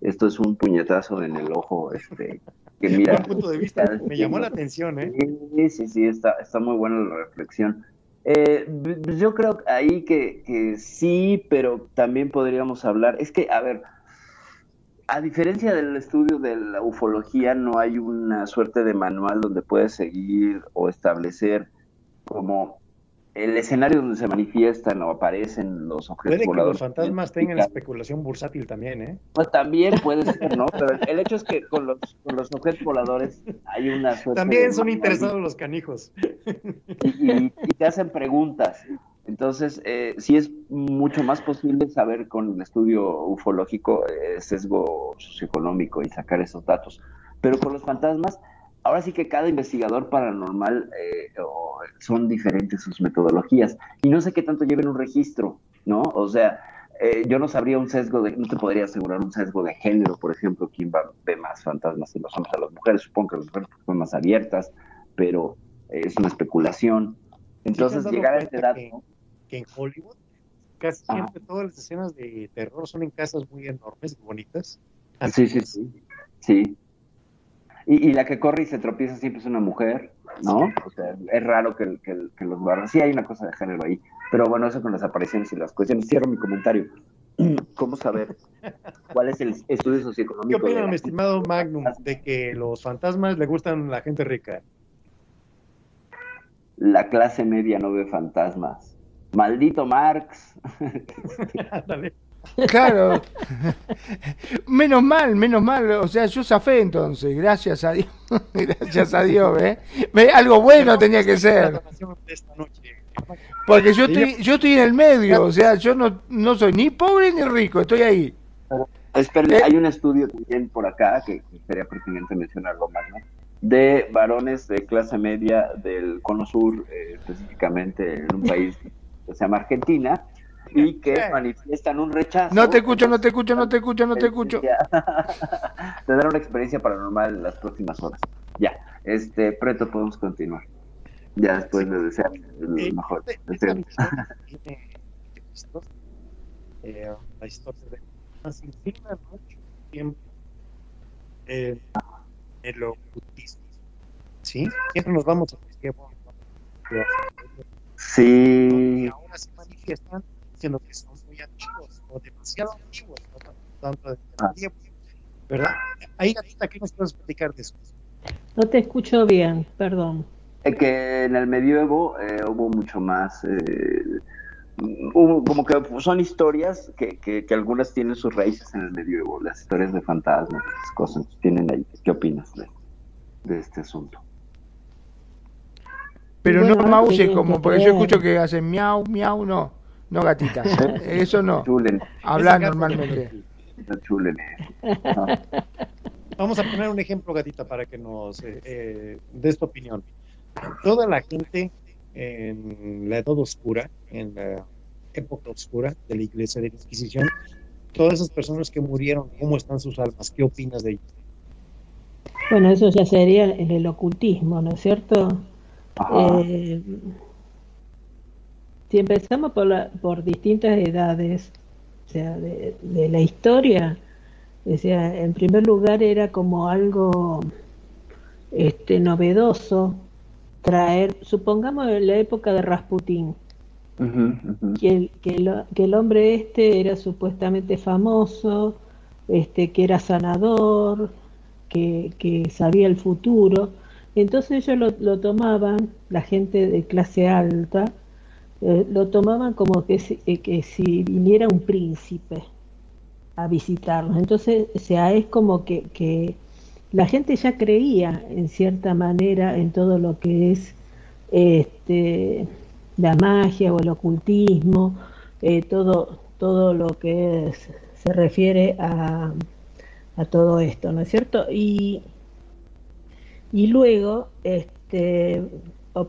C: esto es un puñetazo en el ojo, este que mira.
B: punto de vista, me llamó la atención, ¿eh?
C: Sí, sí, sí, está, está muy buena la reflexión. Eh, yo creo ahí que, que sí, pero también podríamos hablar. Es que, a ver, a diferencia del estudio de la ufología, no hay una suerte de manual donde puedes seguir o establecer como el escenario donde se manifiestan o aparecen los objetos
B: puede que los fantasmas tengan especulación bursátil también, ¿eh?
C: Pues también puede ser, ¿no? Pero el hecho es que con los, con los objetos voladores hay una suerte
B: También son interesados los canijos.
C: y, te hacen preguntas. Entonces, eh, sí es mucho más posible saber con el estudio ufológico eh, sesgo socioeconómico y sacar esos datos. Pero con los fantasmas, ahora sí que cada investigador paranormal eh, son diferentes sus metodologías. Y no sé qué tanto lleven un registro, ¿no? O sea, eh, yo no sabría un sesgo de, no te podría asegurar un sesgo de género, por ejemplo, quién va, ve más fantasmas en los hombres a las mujeres, supongo que las mujeres son más abiertas, pero es una especulación. Entonces, llegar a este dato...
B: Que, en Hollywood casi siempre todas las escenas de terror son en casas muy enormes y bonitas.
C: Sí, sí, sí. Sí. Y, la que corre y se tropieza siempre es una mujer, ¿no? O sea, es raro que, que, los barros. Sí, hay una cosa de género ahí. Pero bueno, eso con las apariciones y las cuestiones. Cierro mi comentario. ¿Cómo saber cuál es el estudio socioeconómico?
B: ¿Qué opina, mi estimado Magnum, de que los fantasmas le gustan a la gente rica?
C: La clase media no ve fantasmas. Maldito Marx.
D: Claro. menos mal, menos mal. O sea, yo zafé entonces, gracias a Dios. gracias a Dios, ¿eh? Algo bueno tenía que ser. Porque yo estoy, yo estoy en el medio, o sea, yo no, no soy ni pobre ni rico, estoy ahí.
C: Espera, ¿Eh? hay un estudio también por acá que, sería pertinente mencionarlo más, ¿no? De varones de clase media del cono sur, eh, específicamente en un país que se llama Argentina, y que manifiestan un rechazo.
D: No te escucho, no te escucho, no te escucho, no te escucho.
C: Tendrán una experiencia paranormal en las próximas horas. Ya, este, Preto, podemos continuar. Ya después de desear lo mejor.
B: Eh, la historia de más mucho tiempo eh, el ocultismo. ¿Sí? Siempre nos vamos a
C: Sí.
B: ahora se manifiestan diciendo que son muy antiguos o demasiado antiguos, no tanto de ah. tiempo, ¿verdad? Ahí, Gatita, ¿qué nos puedes platicar de eso?
E: No te escucho bien, perdón.
C: Es que en el medioevo eh, hubo mucho más, eh, como que son historias que, que, algunas tienen sus raíces en el medioevo, las historias de fantasmas, esas cosas tienen ahí. ¿Qué opinas de, de este asunto?
D: Pero no maulle como, porque yo escucho que hacen miau, miau, no. No, gatita. Eso no. Habla normalmente.
B: Vamos a poner un ejemplo, gatita, para que nos eh, eh, dé esta opinión. Toda la gente en la Edad Oscura, en la época oscura de la Iglesia de la Inquisición, todas esas personas que murieron, ¿cómo están sus almas? ¿Qué opinas de ellos?
E: Bueno, eso ya sería el ocultismo, ¿no es cierto? Eh, si empezamos por, la, por distintas edades, o sea, de, la historia, o sea, en primer lugar era como algo este, novedoso traer, supongamos en la época de Rasputín, Que, el, que, el, hombre este era supuestamente famoso, este, que era sanador, que, que sabía el futuro, entonces ellos lo, lo tomaban, la gente de clase alta, eh, lo tomaban como que si, eh, que si viniera un príncipe a visitarlos. Entonces, o sea, es como que, que la gente ya creía en cierta manera en todo lo que es este, la magia o el ocultismo, eh, todo, todo lo que se refiere a, a, todo esto, ¿no es cierto? Y, y luego, este,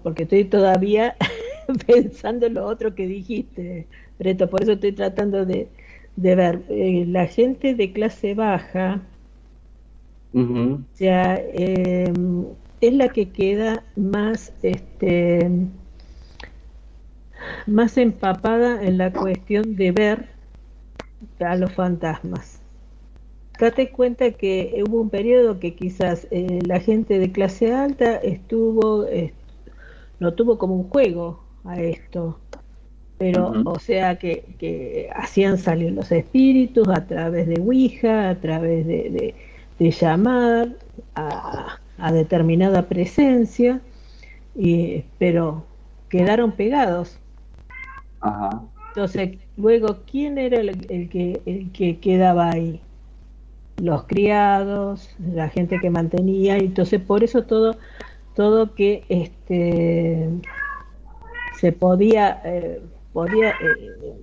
E: porque estoy todavía pensando en lo otro que dijiste, Breto, por eso estoy tratando de, ver. Eh, la gente de clase baja, ya, em, es la que queda más, este, más empapada en la cuestión de ver a los fantasmas. Date cuenta que hubo un periodo que quizás eh, la gente de clase alta estuvo, lo tuvo como un juego, a esto. Pero, o sea, que, hacían salir los espíritus a través de Ouija, a través de, llamar a, determinada presencia, y, pero quedaron pegados. Entonces, luego, ¿quién era el, que, el que quedaba ahí? Los criados, la gente que mantenía, entonces por eso todo, todo que este se podía, eh, podía, eh,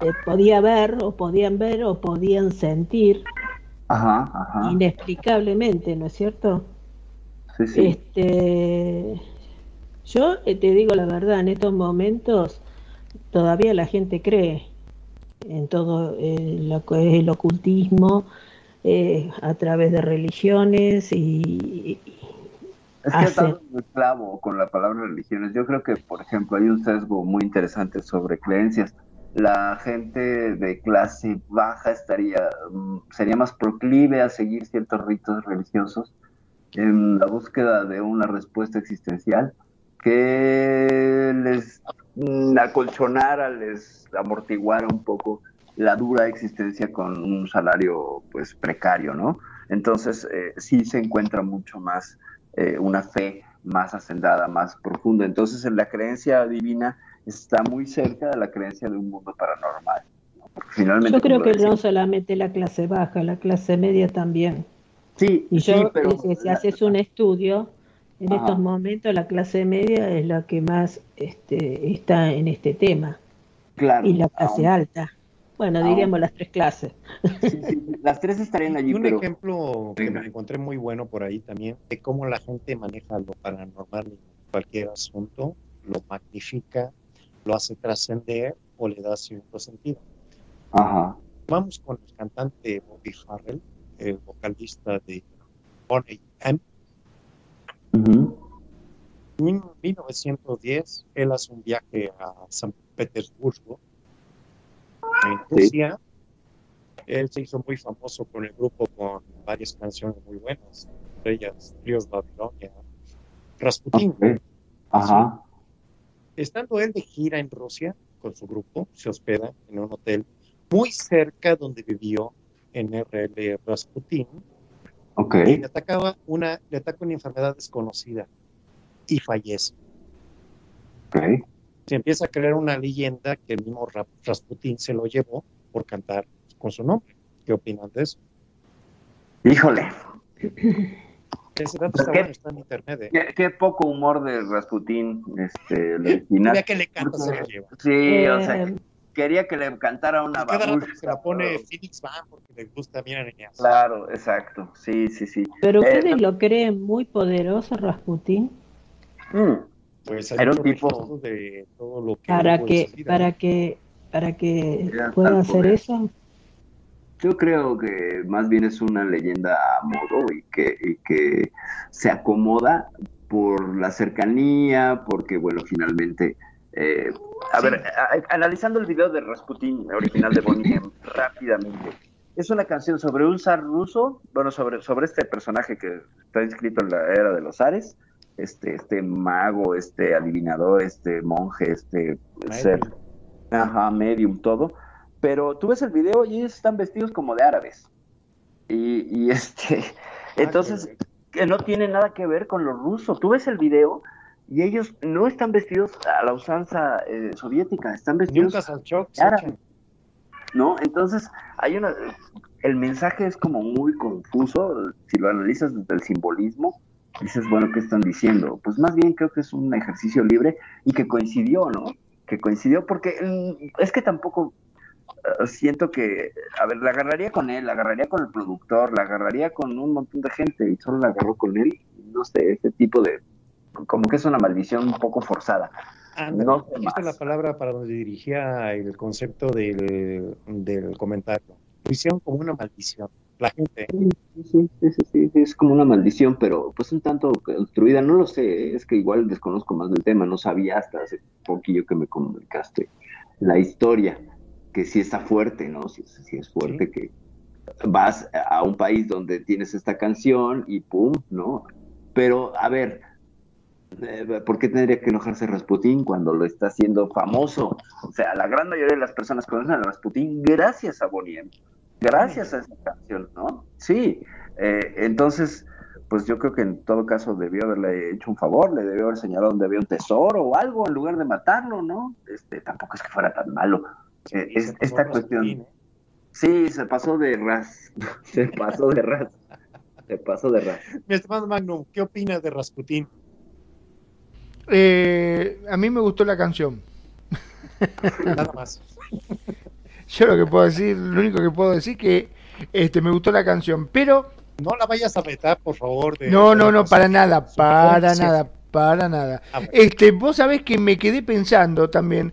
E: eh, podía ver o podían ver o podían sentir inexplicablemente, ¿no es cierto?
C: Sí, sí.
E: Este, yo te digo la verdad, en estos momentos todavía la gente cree en todo eh, lo que es el ocultismo eh, a través de religiones y,
C: es que estamos muy clavo con la palabra religiones. Yo creo que, por ejemplo, hay un sesgo muy interesante sobre creencias. La gente de clase baja estaría, mm, sería más proclive a seguir ciertos ritos religiosos en la búsqueda de una respuesta existencial que les mm, acolchonara, les amortiguara un poco la dura existencia con un salario pues precario, ¿no? Entonces eh, sí se encuentra mucho más eh, una fe más hacendada, más profunda. Entonces, en la creencia divina está muy cerca de la creencia de un mundo paranormal.
E: Finalmente, yo creo que no solamente la clase baja, la clase media también.
C: Sí,
E: y
C: yo,
E: pero si, haces un estudio, en estos momentos la clase media es la que más este, está en este tema.
C: Claro.
E: Y la clase alta. Bueno, ah, diríamos las tres clases.
C: las tres estarían allí.
B: Un ejemplo que me encontré muy bueno por ahí también de cómo la gente maneja lo paranormal en cualquier asunto, lo magnifica, lo hace trascender o le da cierto sentido.
C: Ajá.
B: Vamos con el cantante Bobby Farrell, el vocalista de Bonnie M. En 1910, él hace un viaje a San Petersburgo en Rusia. Él se hizo muy famoso con el grupo con varias canciones muy buenas, entre ellas Dios Babilonia, Rasputin.
C: Ajá.
B: Estando él de gira en Rusia con su grupo, se hospeda en un hotel muy cerca donde vivió en RL Rasputin.
C: Okay.
B: Y le atacaba una, le ataca una enfermedad desconocida y fallece.
C: Okay
B: se empieza a crear una leyenda que el mismo Rasputin se lo llevó por cantar con su nombre. ¿Qué opinan de eso?
C: Híjole.
B: Ese dato está, bueno, está en internet.
C: ¿eh? Qué, poco humor de Rasputin, este, el original.
B: que le canta se lo lleva.
C: Sí, o sea, eh, quería que le cantara una
B: Se la pone Phoenix Van porque le gusta bien a niñas.
C: Claro, exacto. Sí, sí, sí.
E: ¿Pero eh, ustedes lo creen muy poderoso, Rasputin?
C: Mm.
B: Pues era un tipo de todo lo que
E: para que para que para que pueda hacer eso.
C: Yo creo que más bien es una leyenda a modo y que, y que se acomoda por la cercanía, porque bueno, finalmente eh, a ver, analizando el video de Rasputin, original de Bonnie rápidamente. Es una canción sobre un zar ruso, bueno, sobre, sobre este personaje que está inscrito en la era de los zares, este, este mago, este adivinador, este monje, este ser, ajá, medium, todo. Pero tú ves el video y ellos están vestidos como de árabes. Y, este, ah, entonces, que no tiene nada que ver con lo ruso. Tú ves el video y ellos no están vestidos a la usanza eh, soviética, están vestidos
B: de
C: árabes. ¿No? Entonces, hay una. El mensaje es como muy confuso si lo analizas desde el simbolismo dices, bueno, ¿qué están diciendo? Pues más bien creo que es un ejercicio libre y que coincidió, ¿no? Que coincidió porque mm, es que tampoco eh, siento que, a ver, la agarraría con él, la agarraría con el productor, la agarraría con un montón de gente y solo la agarró con él, no sé, ese tipo de, como que es una maldición un poco forzada.
B: no sé la palabra para donde dirigía el concepto del, del comentario. Lo como una maldición la gente.
C: Sí, sí, sí, es como una maldición, pero pues un tanto construida, no lo sé, es que igual desconozco más del tema, no sabía hasta hace poquillo que me comunicaste la historia, que sí está fuerte, ¿no? Sí, sí es fuerte que vas a un país donde tienes esta canción y pum, ¿no? Pero, a ver, eh, ¿por qué tendría que enojarse Rasputín cuando lo está haciendo famoso? O sea, la gran mayoría de las personas conocen a Rasputín gracias a Boniem gracias a esa canción, ¿no? Sí, eh, entonces, pues yo creo que en todo caso debió haberle hecho un favor, le debió haber señalado donde había un tesoro o algo en lugar de matarlo, ¿no? Este, tampoco es que fuera tan malo. Eh, esta cuestión. ¿eh? Sí, se pasó de ras, se pasó de ras, se pasó de ras.
B: Mi estimado Magnum, ¿qué opinas de Rasputín?
D: a mí me gustó la canción.
B: Nada más.
D: Yo lo que puedo decir, lo único que puedo decir que este me gustó la canción, pero
B: no la vayas a meter, por favor.
D: no, no, no, para nada, para nada, para nada. Este, vos sabés que me quedé pensando también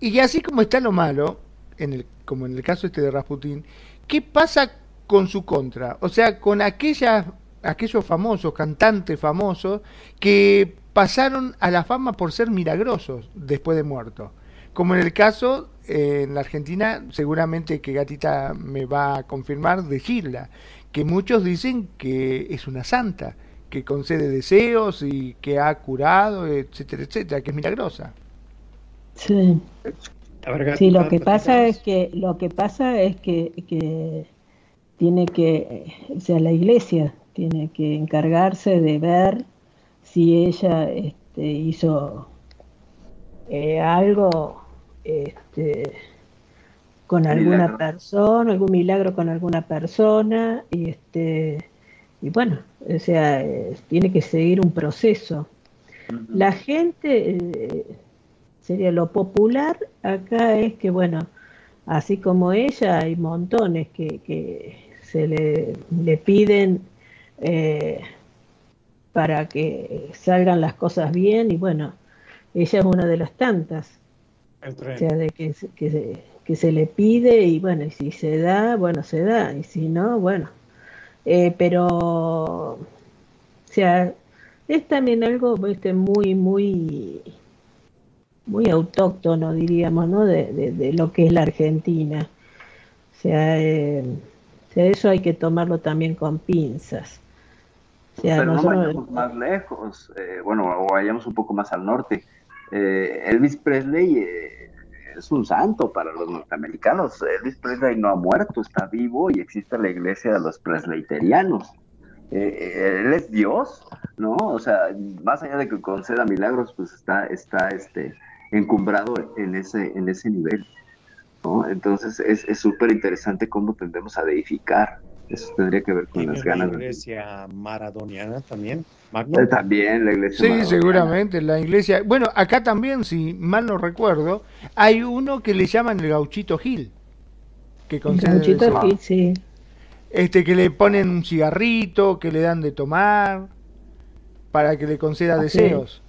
D: Y así como está lo malo, en el, como en el caso este de Rasputín, ¿qué pasa con su contra? O sea, con aquellas, aquellos famosos, cantantes famosos, que pasaron a la fama por ser milagrosos después de muertos. Como en el caso en la Argentina, seguramente que Gatita me va a confirmar, de Gilda, que muchos dicen que es una santa, que concede deseos y que ha curado, etcétera, etcétera, que es milagrosa.
E: Sí. sí, lo que pasa es que lo que pasa es que, que tiene que, o sea, la iglesia tiene que encargarse de ver si ella este, hizo eh, algo este, con alguna persona, algún milagro con alguna persona, y este y bueno, o sea, tiene que seguir un proceso. La gente, eh, sería lo popular acá es que, bueno, así como ella, hay montones que, que se le, le piden eh, para que salgan las cosas bien y bueno, ella es una de las tantas. O sea, de que, que, que, se le pide y bueno, y si se da, bueno, se da, y si no, bueno. Eh, pero, o sea, es también algo este, muy, muy, muy autóctono, diríamos, ¿no? De, de, lo que es la Argentina. O sea, eh, o sea, eso hay que tomarlo también con pinzas.
C: Pero no vayamos más lejos, eh, bueno, o vayamos un poco más al norte. Eh, Elvis Presley eh, es un santo para los norteamericanos. Elvis Presley no ha muerto, está vivo y existe la iglesia de los presleyterianos. él es Dios, ¿no? O sea, más allá de que conceda milagros, pues está, está este, encumbrado en ese, en ese nivel. Entonces es súper interesante cómo tendemos a deificar eso tendría que ver con las ganas.
B: La iglesia maradoniana también.
C: Eh, también la iglesia.
D: Sí, seguramente la iglesia. Bueno, acá también, si mal no recuerdo, hay uno que le llaman el gauchito Gil. Que
E: gauchito Gil, sí.
D: Este que le ponen un cigarrito, que le dan de tomar, para que le conceda deseos.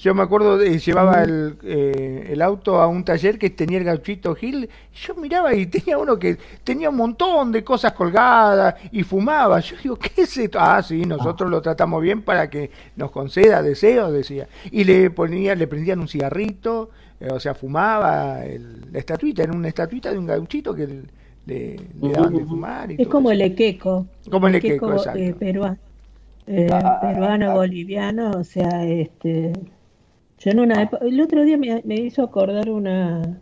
D: Yo me acuerdo, de, llevaba el, eh, el, auto a un taller que tenía el gauchito Gil. Yo miraba y tenía uno que tenía un montón de cosas colgadas y fumaba. Yo digo, ¿qué es esto? Ah, sí, nosotros lo tratamos bien para que nos conceda deseos, decía. Y le ponía, le prendían un cigarrito, eh, o sea, fumaba el, la estatuita, era una estatuita de un gauchito que le, daban de fumar.
E: Y es como el equeco.
D: Como el equeco, exacto.
E: Eh, peruano, ah, peruano, boliviano, o sea, este yo en una el otro día me, hizo acordar una,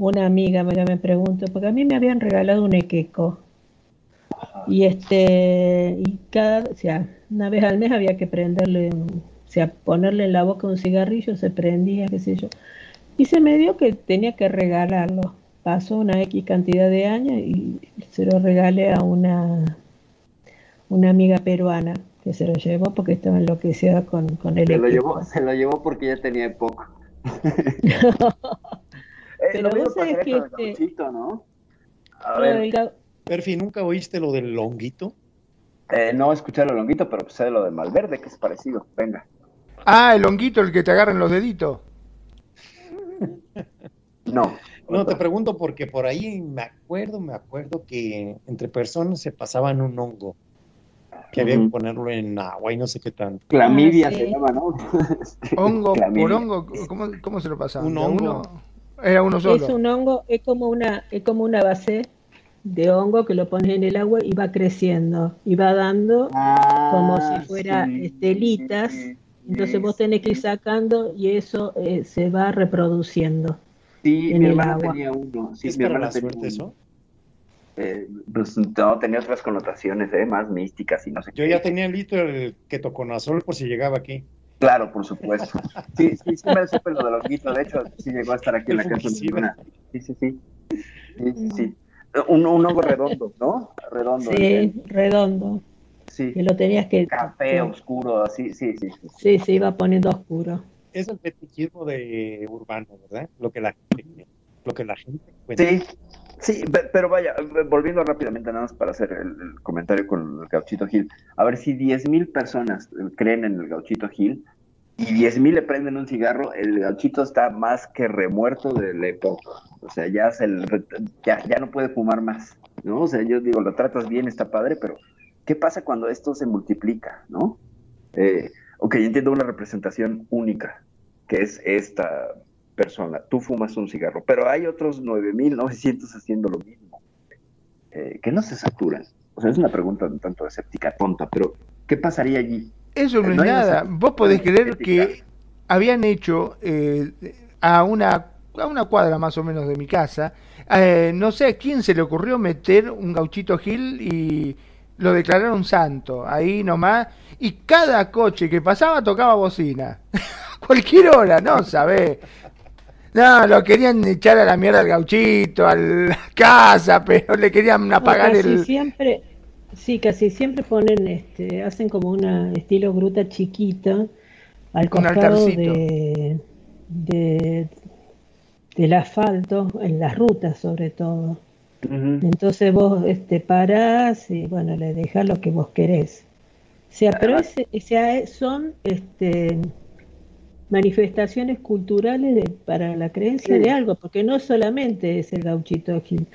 E: una amiga, me, me pregunto, porque a mí me habían regalado un equeco. Y este, y cada, o sea, una vez al mes había que prenderle, o sea, ponerle en la boca un cigarrillo, se prendía, qué sé yo. Y se me dio que tenía que regalarlo. Pasó una X cantidad de años y se lo regalé a una, una amiga peruana que se lo llevó porque estaba enloquecida con, con el
C: se Lo llevó, se lo llevó porque ya tenía poco.
E: Eh, Pero vos sabés que
B: este... ¿no? A ver. Perfi, ¿nunca oíste lo del longuito?
C: Eh, no escuché lo longuito, pero sé lo de Malverde, que es parecido. Venga.
D: Ah, el longuito, el que te agarran los deditos.
C: No.
B: No, te pregunto porque por ahí me acuerdo, me acuerdo que entre personas se pasaban un hongo que había que ponerlo en agua y no sé qué tanto.
C: Clamidia ah, se llama, ¿no?
D: hongo, por hongo, ¿cómo, ¿cómo, se lo pasaba?
B: Un hongo.
D: era uno solo.
E: Es un hongo, es como una, es como una base de hongo que lo pones en el agua y va creciendo y va dando ah, como si fuera estelitas. Entonces vos tenés que ir sacando y eso eh, se va reproduciendo.
C: Sí, en mi el agua. tenía uno. Sí,
B: ¿Es para la suerte eso?
C: Eh, pues no, tenía otras connotaciones, eh, más místicas y no sé
B: Yo ya tenía el litro el ketonazol por si llegaba aquí.
C: Claro, por supuesto. Sí, sí, sí me supe lo de los guitos, de hecho, sí llegó a estar aquí en la casa. Sí, sí, sí. sí, sí. Un, un hongo redondo, ¿no? Redondo.
E: Sí, redondo.
C: Sí.
E: Que lo tenías que...
C: Café oscuro, así, sí, sí.
E: Sí, se iba poniendo oscuro.
B: Es el fetichismo de urbano, ¿verdad? Lo que la gente, lo que la gente
C: cuenta. Sí, Sí, pero vaya, volviendo rápidamente nada más para hacer el, comentario con el Gauchito Gil. A ver, si 10.000 personas creen en el Gauchito Gil, y 10.000 le prenden un cigarro, el gauchito está más que remuerto de la época. O sea, ya, se ya, ya no puede fumar más, ¿no? O sea, yo digo, lo tratas bien, está padre, pero ¿qué pasa cuando esto se multiplica, no? Eh, ok, entiendo una representación única, que es esta persona. Tú fumas un cigarro, pero hay otros 9.900 haciendo lo mismo, eh, que no se saturan. O sea, es una pregunta un tanto escéptica, tonta, pero ¿qué pasaría allí?
D: Eso no, es nada. Vos podés creer que habían hecho eh, a, una, a una cuadra más o menos de mi casa, eh, no sé a quién se le ocurrió meter un gauchito Gil y lo declararon santo, ahí nomás, y cada coche que pasaba tocaba bocina. Cualquier hora, no sabés. No, lo querían echar a la mierda al gauchito, a la casa, pero le querían apagar el...
E: Siempre, Sí, casi siempre ponen, este, hacen como una estilo gruta chiquita al costado de, de, del asfalto, en las rutas sobre todo. Entonces vos este, parás y bueno, le dejas lo que vos querés. O sea, pero ese, son este, manifestaciones culturales de, para la creencia de algo, porque no solamente es el gauchito Gil,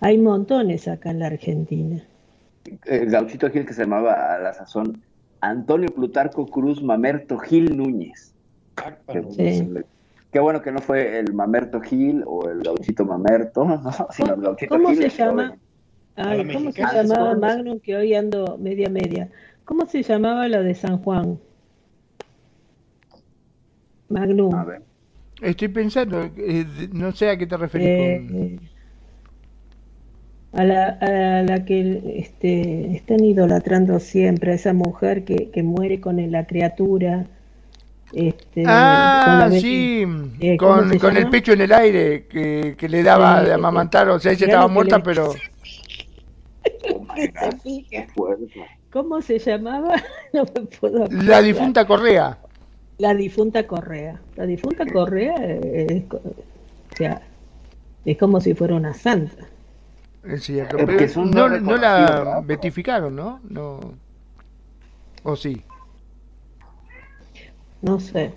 E: hay montones acá en la Argentina
C: el gauchito Gil que se llamaba a la sazón Antonio Plutarco Cruz Mamerto Gil Núñez. Qué, bueno que no fue el Mamerto Gil o el gauchito Mamerto, sino el gauchito
E: ¿Cómo se llama? ¿Cómo se llamaba Magnum que hoy ando media media? ¿Cómo se llamaba la de San Juan? Magnum.
D: Estoy pensando, eh, no sé a qué te referís. Eh, eh,
E: a la, a la que este, están idolatrando siempre, a esa mujer que, que muere con la criatura. Este,
D: ah, sí, eh, con, con el pecho en el aire que, que le daba de amamantar, o sea, ella estaba muerta, pero...
E: ¿Cómo se llamaba?
D: No me puedo La difunta Correa.
E: La difunta Correa. La difunta Correa es, o sea, es como si fuera una santa.
D: Es cierto, pero no, no, la beatificaron, ¿no? ¿no? ¿O sí?
E: No sé,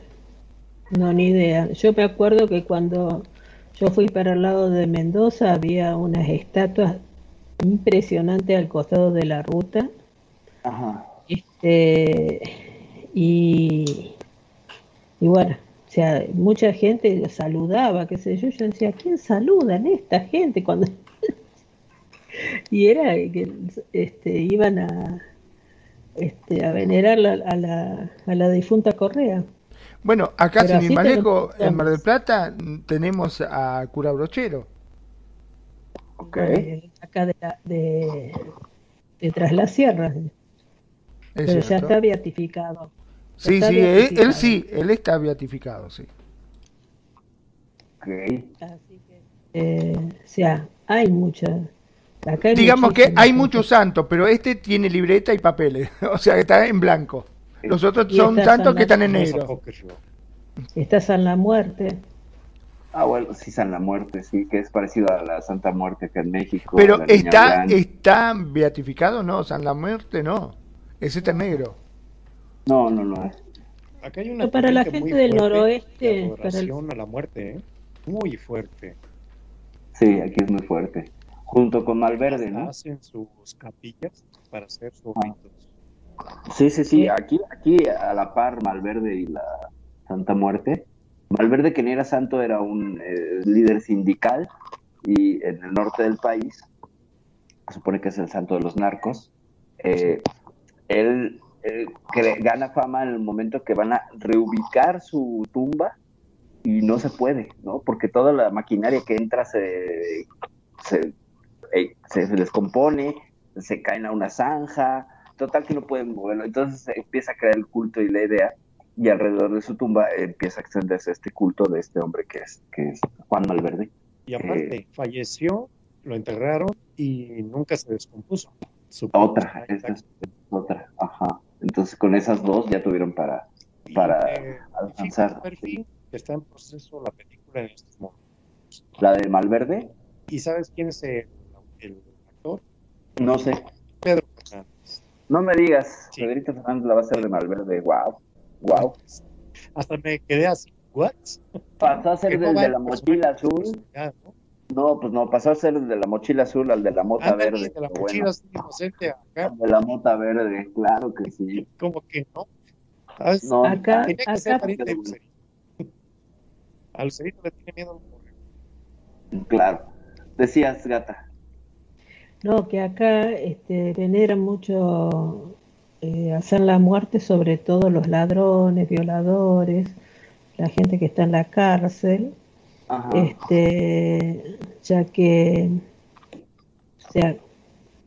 E: no, ni idea. Yo me acuerdo que cuando yo fui para el lado de Mendoza había unas estatuas impresionantes al costado de la ruta. Ajá. Este, y, y bueno, o sea, mucha gente saludaba, qué sé yo, yo decía, ¿quién saludan esta gente cuando y era que este, iban a, este, a venerar a, la, a la difunta Correa.
D: Bueno, acá sin ir en Mar del Plata, tenemos a Cura Brochero.
E: Okay. acá de, la, de, tras la sierra. Pero ya está beatificado.
D: Sí, sí, Él, sí, él está beatificado, sí.
E: Okay. Así que, eh, o sea, hay muchas
D: Digamos que hay muchos santos, pero este tiene libreta y papeles, o sea que está en blanco. Los otros son santos que están en negro.
E: Está San la Muerte.
C: Ah, bueno, sí, San la Muerte, sí, que es parecido a la Santa Muerte acá en México.
D: Pero está, está beatificado, no, San la Muerte no, ese está en negro.
C: No, no, no.
E: Acá hay una para la gente del noroeste,
B: para a la muerte, ¿eh? muy fuerte.
C: Sí, aquí es muy fuerte junto con Malverde, ¿no?
B: Hacen sus capillas para hacer sus
C: Sí, sí, sí, aquí, aquí a la par Malverde y la Santa Muerte. Malverde, que ni era santo, era un eh, líder sindical y en el norte del país, se supone que es el santo de los narcos. Eh, él, gana fama en el momento que van a reubicar su tumba y no se puede, ¿no? Porque toda la maquinaria que entra se, se se, descompone, se caen a una zanja, total que no pueden moverlo. Entonces empieza a crear el culto y la idea, y alrededor de su tumba empieza a extenderse este culto de este hombre que es, que es Juan Malverde.
B: Y aparte, eh, falleció, lo enterraron y nunca se descompuso.
C: otra, esta es otra, ajá. Entonces con esas dos ya tuvieron para, para eh, alcanzar.
B: que está en proceso la película en estos momentos.
C: ¿La de Malverde?
B: ¿Y sabes quién es el el actor?
C: No sé.
B: Pedro Fernández.
C: No me digas, Pedrito Fernández la va a hacer de Malverde, wow, wow.
B: Hasta me quedé así, ¿what?
C: Pasó a ser del de la mochila azul. ¿no? Pues no, pasó a ser de la mochila azul al de la mota verde.
B: De la mochila azul inocente
C: acá. De la mota verde, claro que sí.
B: Como que no.
E: No, acá, tenía que ser
B: pariente de Lucerito. A Lucerito le tiene miedo
C: al Claro. Decías, gata.
E: No, que acá este, veneran mucho eh, hacer la muerte, sobre todo los ladrones, violadores, la gente que está en la cárcel, este, ya que o sea,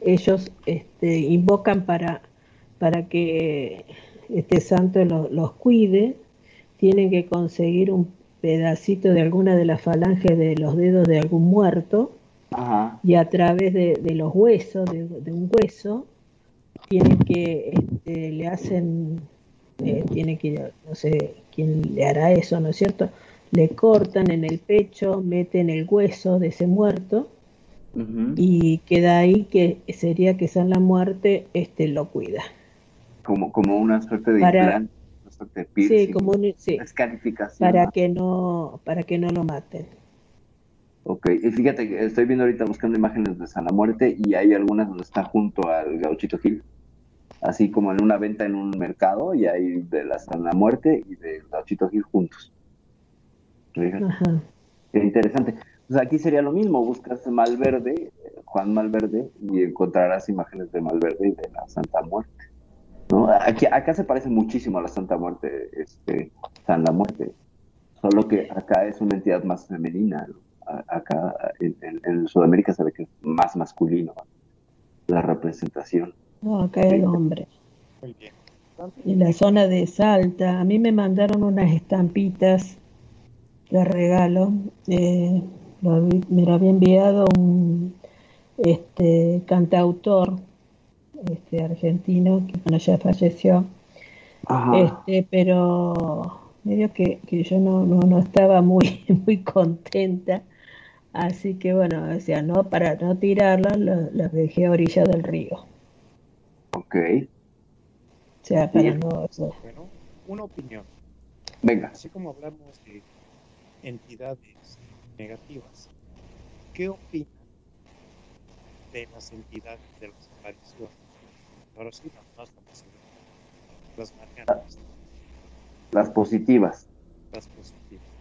E: ellos este, invocan para, para que este santo los cuide, tienen que conseguir un pedacito de alguna de las falanges de los dedos de algún muerto y a través de, los huesos, de, un hueso, tiene que, este, le hacen, eh, tiene que, no sé quién le hará eso, ¿no es cierto? Le cortan en el pecho, meten el hueso de ese muerto y queda ahí que sería que San la Muerte este, lo cuida.
C: Como, como una suerte de Para,
E: sí, como sí, para que no para que no lo maten.
C: Ok, y fíjate que estoy viendo ahorita buscando imágenes de San la Muerte y hay algunas donde está junto al Gauchito Gil, así como en una venta en un mercado y hay de la San la Muerte y del Gauchito Gil juntos. Interesante. Pues aquí sería lo mismo, buscas Malverde, Juan Malverde, y encontrarás imágenes de Malverde y de la Santa Muerte. ¿no? Aquí, acá se parece muchísimo a la Santa Muerte, este, San la Muerte, solo que acá es una entidad más femenina. ¿no? acá en, Sudamérica se ve que es más masculino la representación.
E: No, acá es hombre. Muy bien. En la zona de Salta, a mí me mandaron unas estampitas de regalo. Eh, me lo había enviado un este, cantautor este, argentino que bueno, ya falleció. Este, pero medio que, que yo no, no, no, estaba muy, muy contenta Así que bueno, o sea, no, para no tirarlas, las dejé a orilla del río.
C: Ok.
E: O sea, para no...
B: Bueno, una opinión.
C: Venga.
B: Así como hablamos de entidades negativas, ¿qué opinan de las entidades de las apariciones? Ahora sí, no, estamos las marcanas.
C: Las positivas.
B: Las positivas.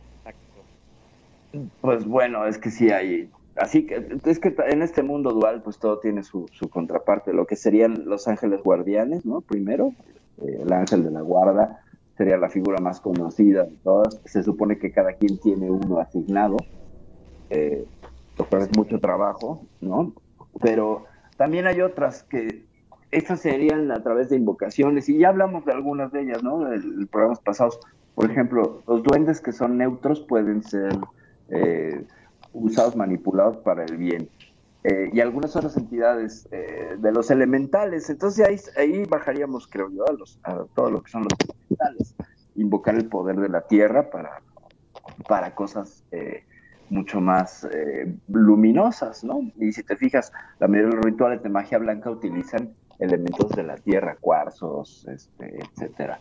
C: Pues bueno, es que sí hay. Así que es que en este mundo dual, pues todo tiene su, su contraparte. Lo que serían los ángeles guardianes, ¿no? Primero, eh, el ángel de la guarda sería la figura más conocida de todas. Se supone que cada quien tiene uno asignado, eh, es mucho trabajo, ¿no? Pero también hay otras que esas serían a través de invocaciones, y ya hablamos de algunas de ellas, ¿no? En programas pasados. Por ejemplo, los duendes que son neutros pueden ser eh, usados, manipulados para el bien. Eh, y algunas otras entidades eh, de los elementales. Entonces ahí, ahí bajaríamos, creo yo, a, los, a todo lo que son los elementales. Invocar el poder de la tierra para, para cosas mucho más luminosas, ¿no? Y si te fijas, la mayoría de los rituales de magia blanca utilizan elementos de la tierra, cuarzos, este, etcétera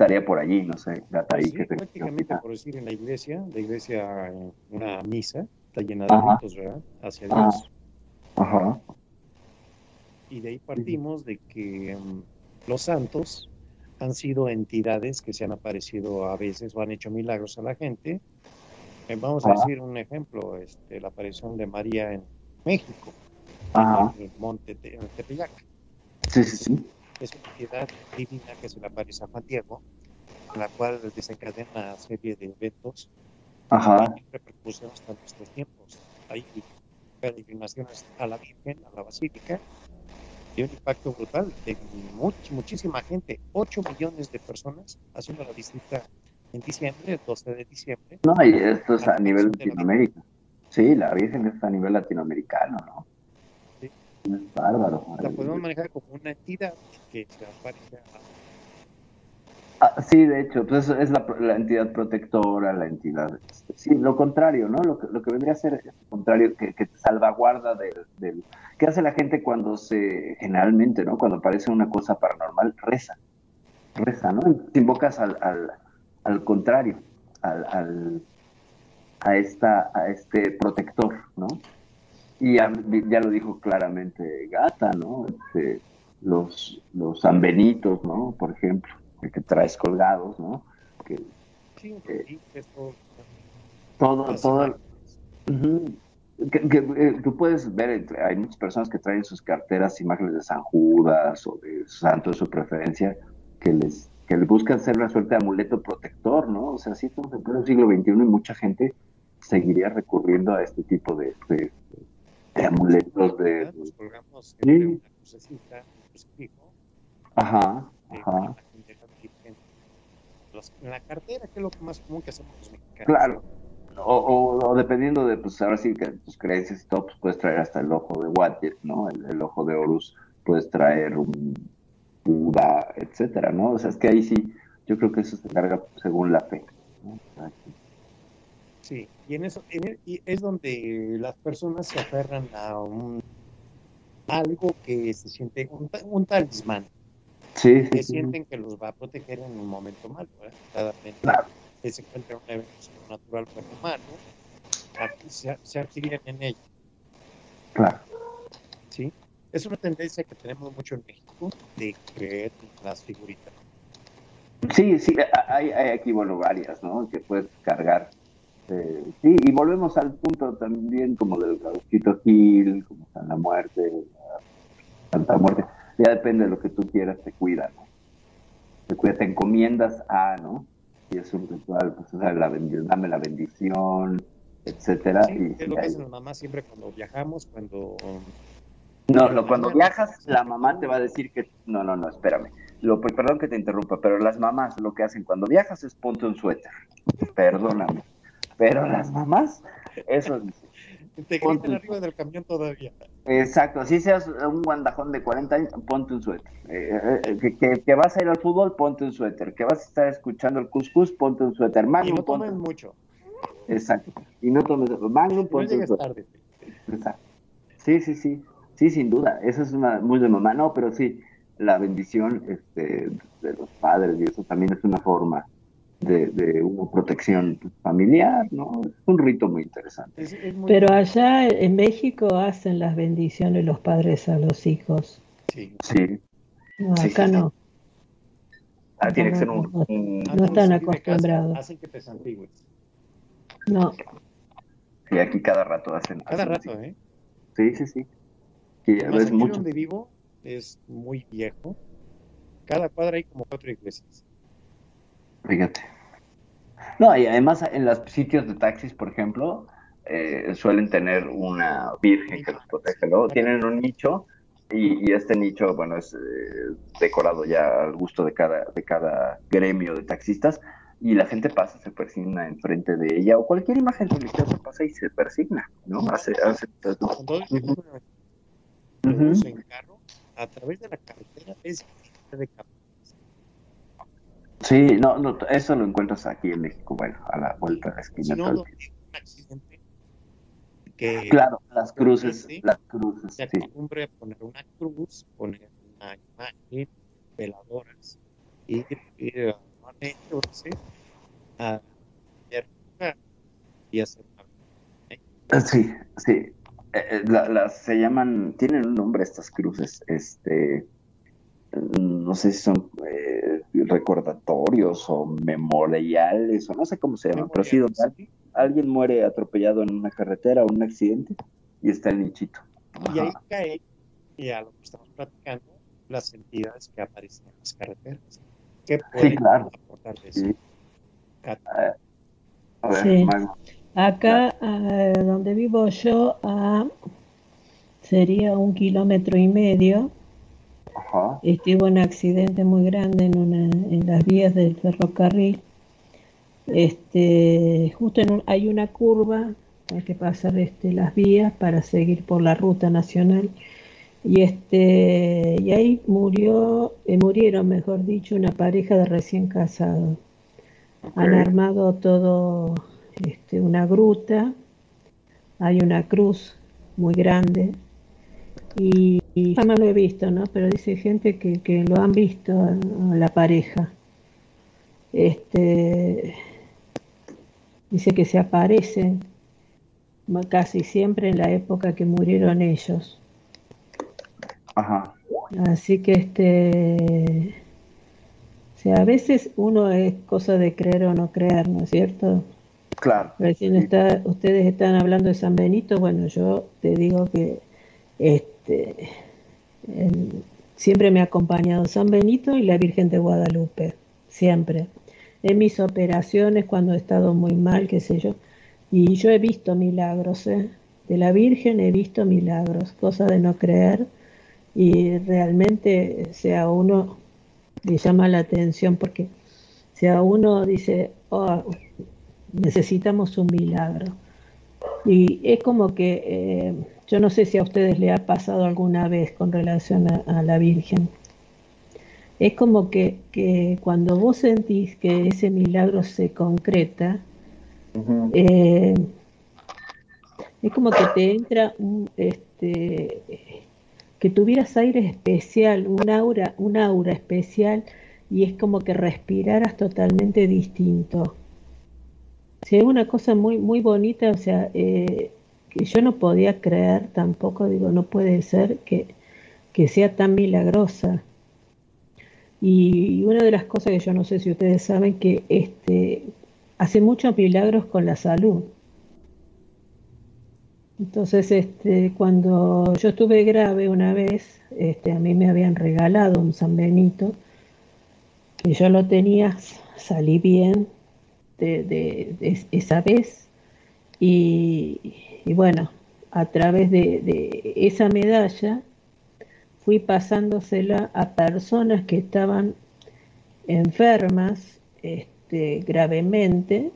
C: estaría por allí, no sé, Gata,
B: ahí que prácticamente, por decir, en la iglesia, la iglesia, una misa, está llena de ritos, ¿verdad? Hacia Dios.
C: Ajá.
B: Y de ahí partimos de que mm, los santos han sido entidades que se han aparecido a veces o han hecho milagros a la gente. Eh, vamos a decir un ejemplo, este, la aparición de María en México, en el monte de Tepeyac.
C: Sí, sí, sí
B: es una entidad divina que se le aparece a Juan Diego, la cual desencadena una serie de eventos
C: Ajá.
B: que repercusión hasta nuestros tiempos. Hay peregrinaciones a la Virgen, a la Basílica, y un impacto brutal de muchísima gente, 8 millones de personas haciendo la visita en diciembre, el 12 de diciembre.
C: No, y esto es a nivel Latinoamérica. Sí, la Virgen está a nivel latinoamericano, ¿no? Es bárbaro.
B: La podemos manejar como una entidad que se aparece
C: Ah, sí, de hecho, pues es la, entidad protectora, la entidad. Este, sí, lo contrario, ¿no? Lo que, lo que vendría a ser es lo contrario, que, que salvaguarda del, del. ¿Qué hace la gente cuando se. Generalmente, ¿no? Cuando aparece una cosa paranormal, reza. Reza, ¿no? Te invocas al, al, al contrario, al, a, esta, a este protector, ¿no? Y ya, lo dijo claramente Gata, ¿no? Este, los, los sanbenitos, ¿no? Por ejemplo, que traes colgados, ¿no? Que,
B: sí,
C: todo, todo, que, eh, tú puedes ver, hay muchas personas que traen sus carteras imágenes de San Judas o de santo de su preferencia, que les, que les buscan ser una suerte de amuleto protector, ¿no? O sea, sí estamos en el siglo XXI y mucha gente seguiría recurriendo a este tipo de, de, amuletos de...
B: Nos colgamos sí.
C: Ajá, ajá.
B: En la cartera, que es lo más común que hacemos los mexicanos.
C: Claro o, dependiendo de, pues ahora sí que tus creencias y todo, pues puedes traer hasta el ojo de Wadjet, ¿no? El, ojo de Horus, puedes traer un Buda, etcétera, ¿no? O sea, es que ahí sí, yo creo que eso se carga según la fe.
B: Sí, y en eso y es donde las personas se aferran a un algo que se siente un, talismán.
C: Sí, sí,
B: que sienten que los va a proteger en un momento malo, ¿verdad? Claro que se encuentra un evento sobrenatural con humano, se, se en ella.
C: Claro.
B: ¿Sí? Es una tendencia que tenemos mucho en México de creer en las figuritas.
C: Sí, sí, hay, hay aquí, bueno, varias, ¿no? Que puedes cargar. Eh, sí, y volvemos al punto también como del Gausquito Gil, como Santa Muerte, Santa Muerte. Ya depende de lo que tú quieras, te cuida, ¿no? Te cuida, te encomiendas a, ¿no? y es un ritual, pues, o sea, la dame la bendición, etcétera.
B: y, es lo que hacen las mamás siempre cuando viajamos, cuando...
C: No, lo, cuando viajas, la mamá te va a decir que... No, no, no, espérame. Lo, perdón que te interrumpa, pero las mamás lo que hacen cuando viajas es ponte un suéter. Perdóname. Pero las mamás, eso
B: te gritan arriba del camión todavía.
C: Exacto, si seas un guandajón de 40 años, ponte un suéter. Eh, eh, que, que, vas a ir al fútbol, ponte un suéter. Que vas a estar escuchando el cuscús, ponte un suéter.
B: Magnum, y no tomes mucho.
C: Exacto. Y no tomes Magnum, ponte un suéter. Exacto. Sí, sí, sí. Sí, sin duda. Eso es una muy de mamá. No, pero sí, la bendición este, de los padres y eso también es una forma de, una protección familiar, ¿no? Es un rito muy interesante.
E: Pero allá en México hacen las bendiciones los padres a los hijos.
B: Sí.
C: sí.
E: No, acá no.
C: Ah, tiene que ser un...
E: No, están acostumbrados.
B: Hacen que te santigües.
E: No.
C: Y aquí cada rato hacen.
B: Cada rato, ¿eh?
C: Sí, sí, sí. Y
B: es mucho. donde vivo es muy viejo. Cada cuadra hay como cuatro iglesias.
C: Fíjate. No, y además en los sitios de taxis, por ejemplo, eh, suelen tener una virgen que los protege, ¿no? Tienen un nicho y, este nicho, bueno, es eh, decorado ya al gusto de cada, de cada gremio de taxistas y la gente pasa, se persigna enfrente de ella o cualquier imagen religiosa pasa y se persigna, ¿no? Hace, hace...
B: en carro, a través de la carretera es de
C: Sí, no, no, eso lo encuentras aquí en México, bueno, a la vuelta de la esquina.
B: Si no, accidente que
C: claro, las cruces, las cruces.
B: Se acostumbre a poner una cruz, poner una imagen, veladoras, y, y normalmente a y hacer
C: Sí, sí. Eh, eh, las se llaman, tienen un nombre estas cruces, este, no sé si son eh, recordatorios o memoriales o no sé cómo se llama, pero sí donde alguien, muere atropellado en una carretera o un accidente y está el nichito.
B: Y ahí cae, y a lo que estamos platicando, las entidades que aparecen en las carreteras. ¿Qué pueden
C: sí, claro.
B: aportar
C: Sí.
E: sí. Acá, eh, donde vivo yo, ah, sería un kilómetro y medio este, hubo un accidente muy grande en, una, en las vías del ferrocarril. Este, justo en hay una curva, hay que pasar este, las vías para seguir por la ruta nacional. Y, este, y ahí murió, eh, murieron, mejor dicho, una pareja de recién casados. Han armado todo este, una gruta, hay una cruz muy grande y, jamás lo he visto, ¿no? Pero dice gente que, que lo han visto la pareja. este, dice que se aparecen casi siempre en la época que murieron ellos.
C: Ajá.
E: Así que este, o sea, a veces uno es cosa de creer o no creer, ¿no es cierto?
C: Claro.
E: Recién está, ustedes están hablando de San Benito, bueno, yo te digo que este, siempre me ha acompañado San Benito y la Virgen de Guadalupe, siempre. En mis operaciones, cuando he estado muy mal, qué sé yo, y yo he visto milagros, ¿eh? de la Virgen he visto milagros, cosa de no creer, y realmente, sea uno le llama la atención porque sea uno dice, oh, necesitamos un milagro. Y es como que, eh, yo no sé si a ustedes le ha pasado alguna vez con relación a, la Virgen. Es como que, que, cuando vos sentís que ese milagro se concreta, eh, es como que te entra un, este, que tuvieras aire especial, un aura, un aura especial, y es como que respiraras totalmente distinto. Si es una cosa muy, muy bonita, o sea, eh, que yo no podía creer tampoco, digo, no puede ser que, que sea tan milagrosa. Y una de las cosas que yo no sé si ustedes saben que este hace muchos milagros con la salud. Entonces, este, cuando yo estuve grave una vez, este, a mí me habían regalado un San Benito, y yo lo tenía, salí bien de, esa vez, y, bueno, a través de, esa medalla fui pasándosela a personas que estaban enfermas este, gravemente,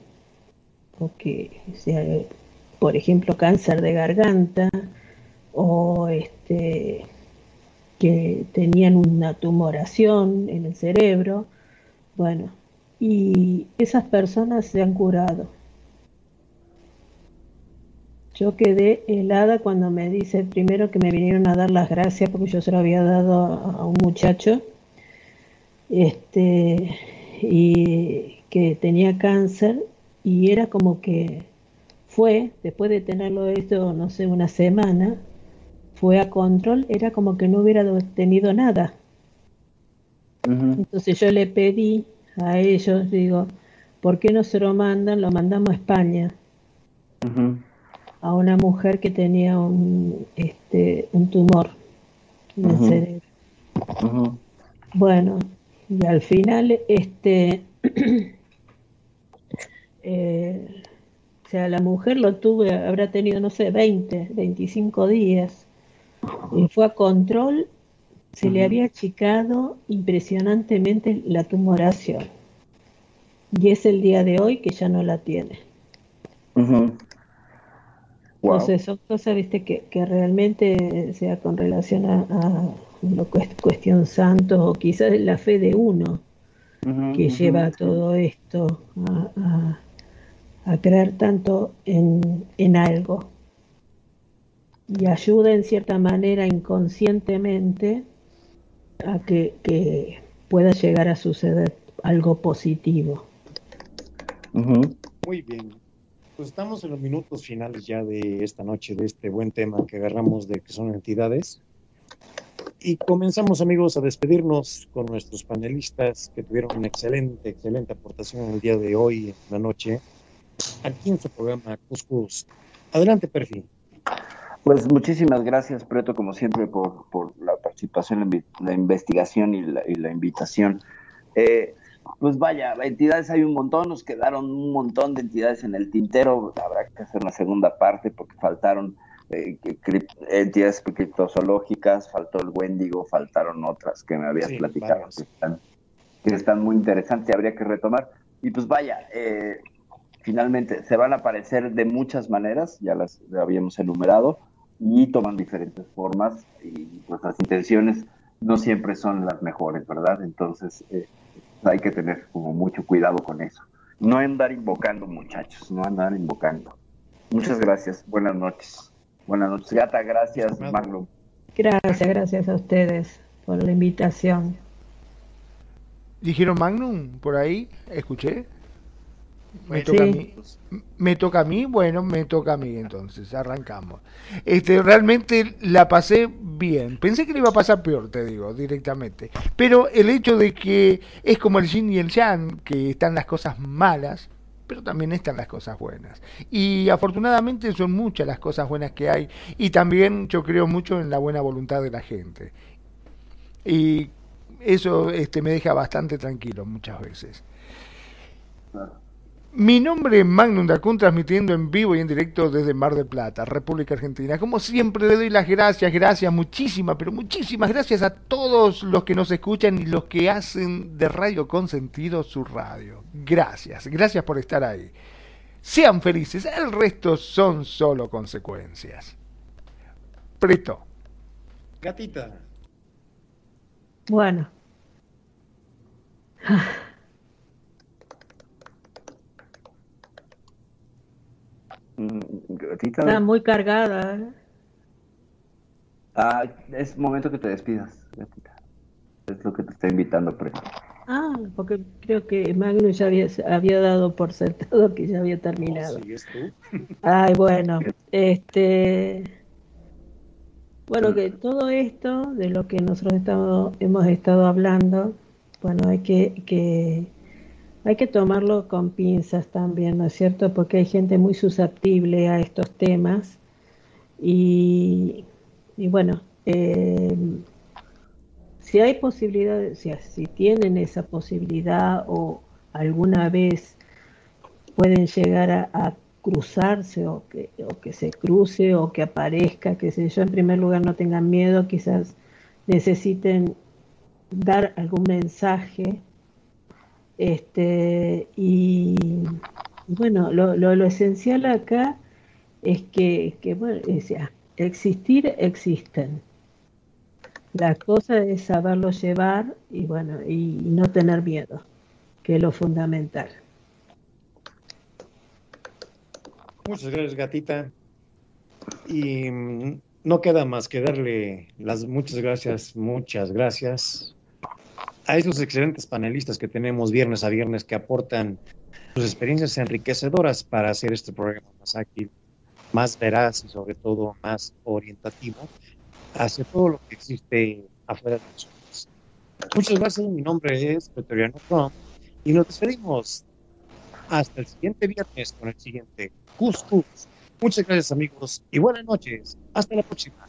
E: porque por ejemplo, cáncer de garganta o este, que tenían una tumoración en el cerebro. Bueno, y esas personas se han curado. Yo quedé helada cuando me dice primero que me vinieron a dar las gracias porque yo se lo había dado a un muchacho este y que tenía cáncer y era como que fue, después de tenerlo esto, no sé, una semana, fue a control, era como que no hubiera tenido nada. Entonces yo le pedí a ellos, digo, ¿por qué no se lo mandan? Lo mandamos a España. A una mujer que tenía un, este, un tumor en el cerebro. Bueno, y al final, este, eh, o sea, la mujer lo tuve, habrá tenido, no sé, 20, 25 días. Y fue a control, se le había achicado impresionantemente la tumoración. Y es el día de hoy que ya no la tiene. Entonces son cosas, viste, que, que realmente sea con relación a, a lo cuestión santo o quizás la fe de uno que lleva todo esto a a creer tanto en, algo y ayuda en cierta manera inconscientemente a que, pueda llegar a suceder algo positivo.
B: Muy bien. Pues estamos en los minutos finales ya de esta noche, de este buen tema que agarramos de que son entidades. Y comenzamos, amigos, a despedirnos con nuestros panelistas que tuvieron una excelente, excelente aportación el día de hoy, en la noche aquí en su programa Cuscus. Adelante, Perfil.
C: Pues muchísimas gracias, Preto, como siempre, por, la participación, la, investigación y la, invitación. Eh, pues vaya, entidades hay un montón, nos quedaron un montón de entidades en el tintero, habrá que hacer una segunda parte porque faltaron eh, entidades criptozoológicas, faltó el Wendigo, faltaron otras que me habías platicado que están, que están, muy interesantes y habría que retomar. Y pues vaya, eh, finalmente se van a aparecer de muchas maneras, ya las habíamos enumerado, y toman diferentes formas y pues las intenciones no siempre son las mejores, ¿verdad? Entonces eh, hay que tener como mucho cuidado con eso. No andar invocando, muchachos, no andar invocando. Muchas gracias, buenas noches. Buenas noches, Gata, gracias, Magno.
E: Gracias, gracias a ustedes por la invitación.
D: ¿Dijeron Magnum por ahí? ¿Escuché? Me toca a mí. Me toca a mí, bueno, me toca a mí entonces, arrancamos. Este, realmente la pasé bien. Pensé que le iba a pasar peor, te digo, directamente. Pero el hecho de que es como el yin y el yang, que están las cosas malas, pero también están las cosas buenas. Y afortunadamente son muchas las cosas buenas que hay. Y también yo creo mucho en la buena voluntad de la gente. Y eso este, me deja bastante tranquilo muchas veces. Mi nombre es Magnum Dacun, transmitiendo en vivo y en directo desde Mar del Plata, República Argentina. Como siempre, le doy las gracias, gracias, muchísimas, pero muchísimas gracias a todos los que nos escuchan y los que hacen de Radio Consentido su radio. Gracias, gracias por estar ahí. Sean felices, el resto son solo consecuencias. Preto.
B: Gatita.
E: Bueno.
C: Mm,
E: Está muy cargada. ¿eh?
C: Ah, es momento que te despidas, gatita. Es lo que te está invitando, Preto.
E: Ah, porque creo que Magnus ya había, había dado por sentado que ya había terminado. Ay, bueno, este. Bueno, que todo esto de lo que nosotros estamos, hemos estado hablando, bueno, hay que, que hay que tomarlo con pinzas también, ¿no es cierto? Porque hay gente muy susceptible a estos temas y, bueno, eh, si hay posibilidad, si, si tienen esa posibilidad o alguna vez pueden llegar a, cruzarse o que, o que se cruce o que aparezca, que sé yo, en primer lugar no tengan miedo, quizás necesiten dar algún mensaje este, y bueno, lo, lo, esencial acá es que, que bueno, existir existen. La cosa es saberlo llevar y bueno, y no tener miedo, que es lo fundamental.
B: Muchas gracias, gatita. Y mm, no queda más que darle las muchas gracias, muchas gracias a esos excelentes panelistas que tenemos viernes a viernes que aportan sus experiencias enriquecedoras para hacer este programa más ágil, más veraz y sobre todo más orientativo hacia todo lo que existe afuera de nosotros. Muchas gracias, mi nombre es Petoriano Trump y nos despedimos hasta el siguiente viernes con el siguiente Cuscus. Muchas gracias amigos y buenas noches. Hasta la próxima.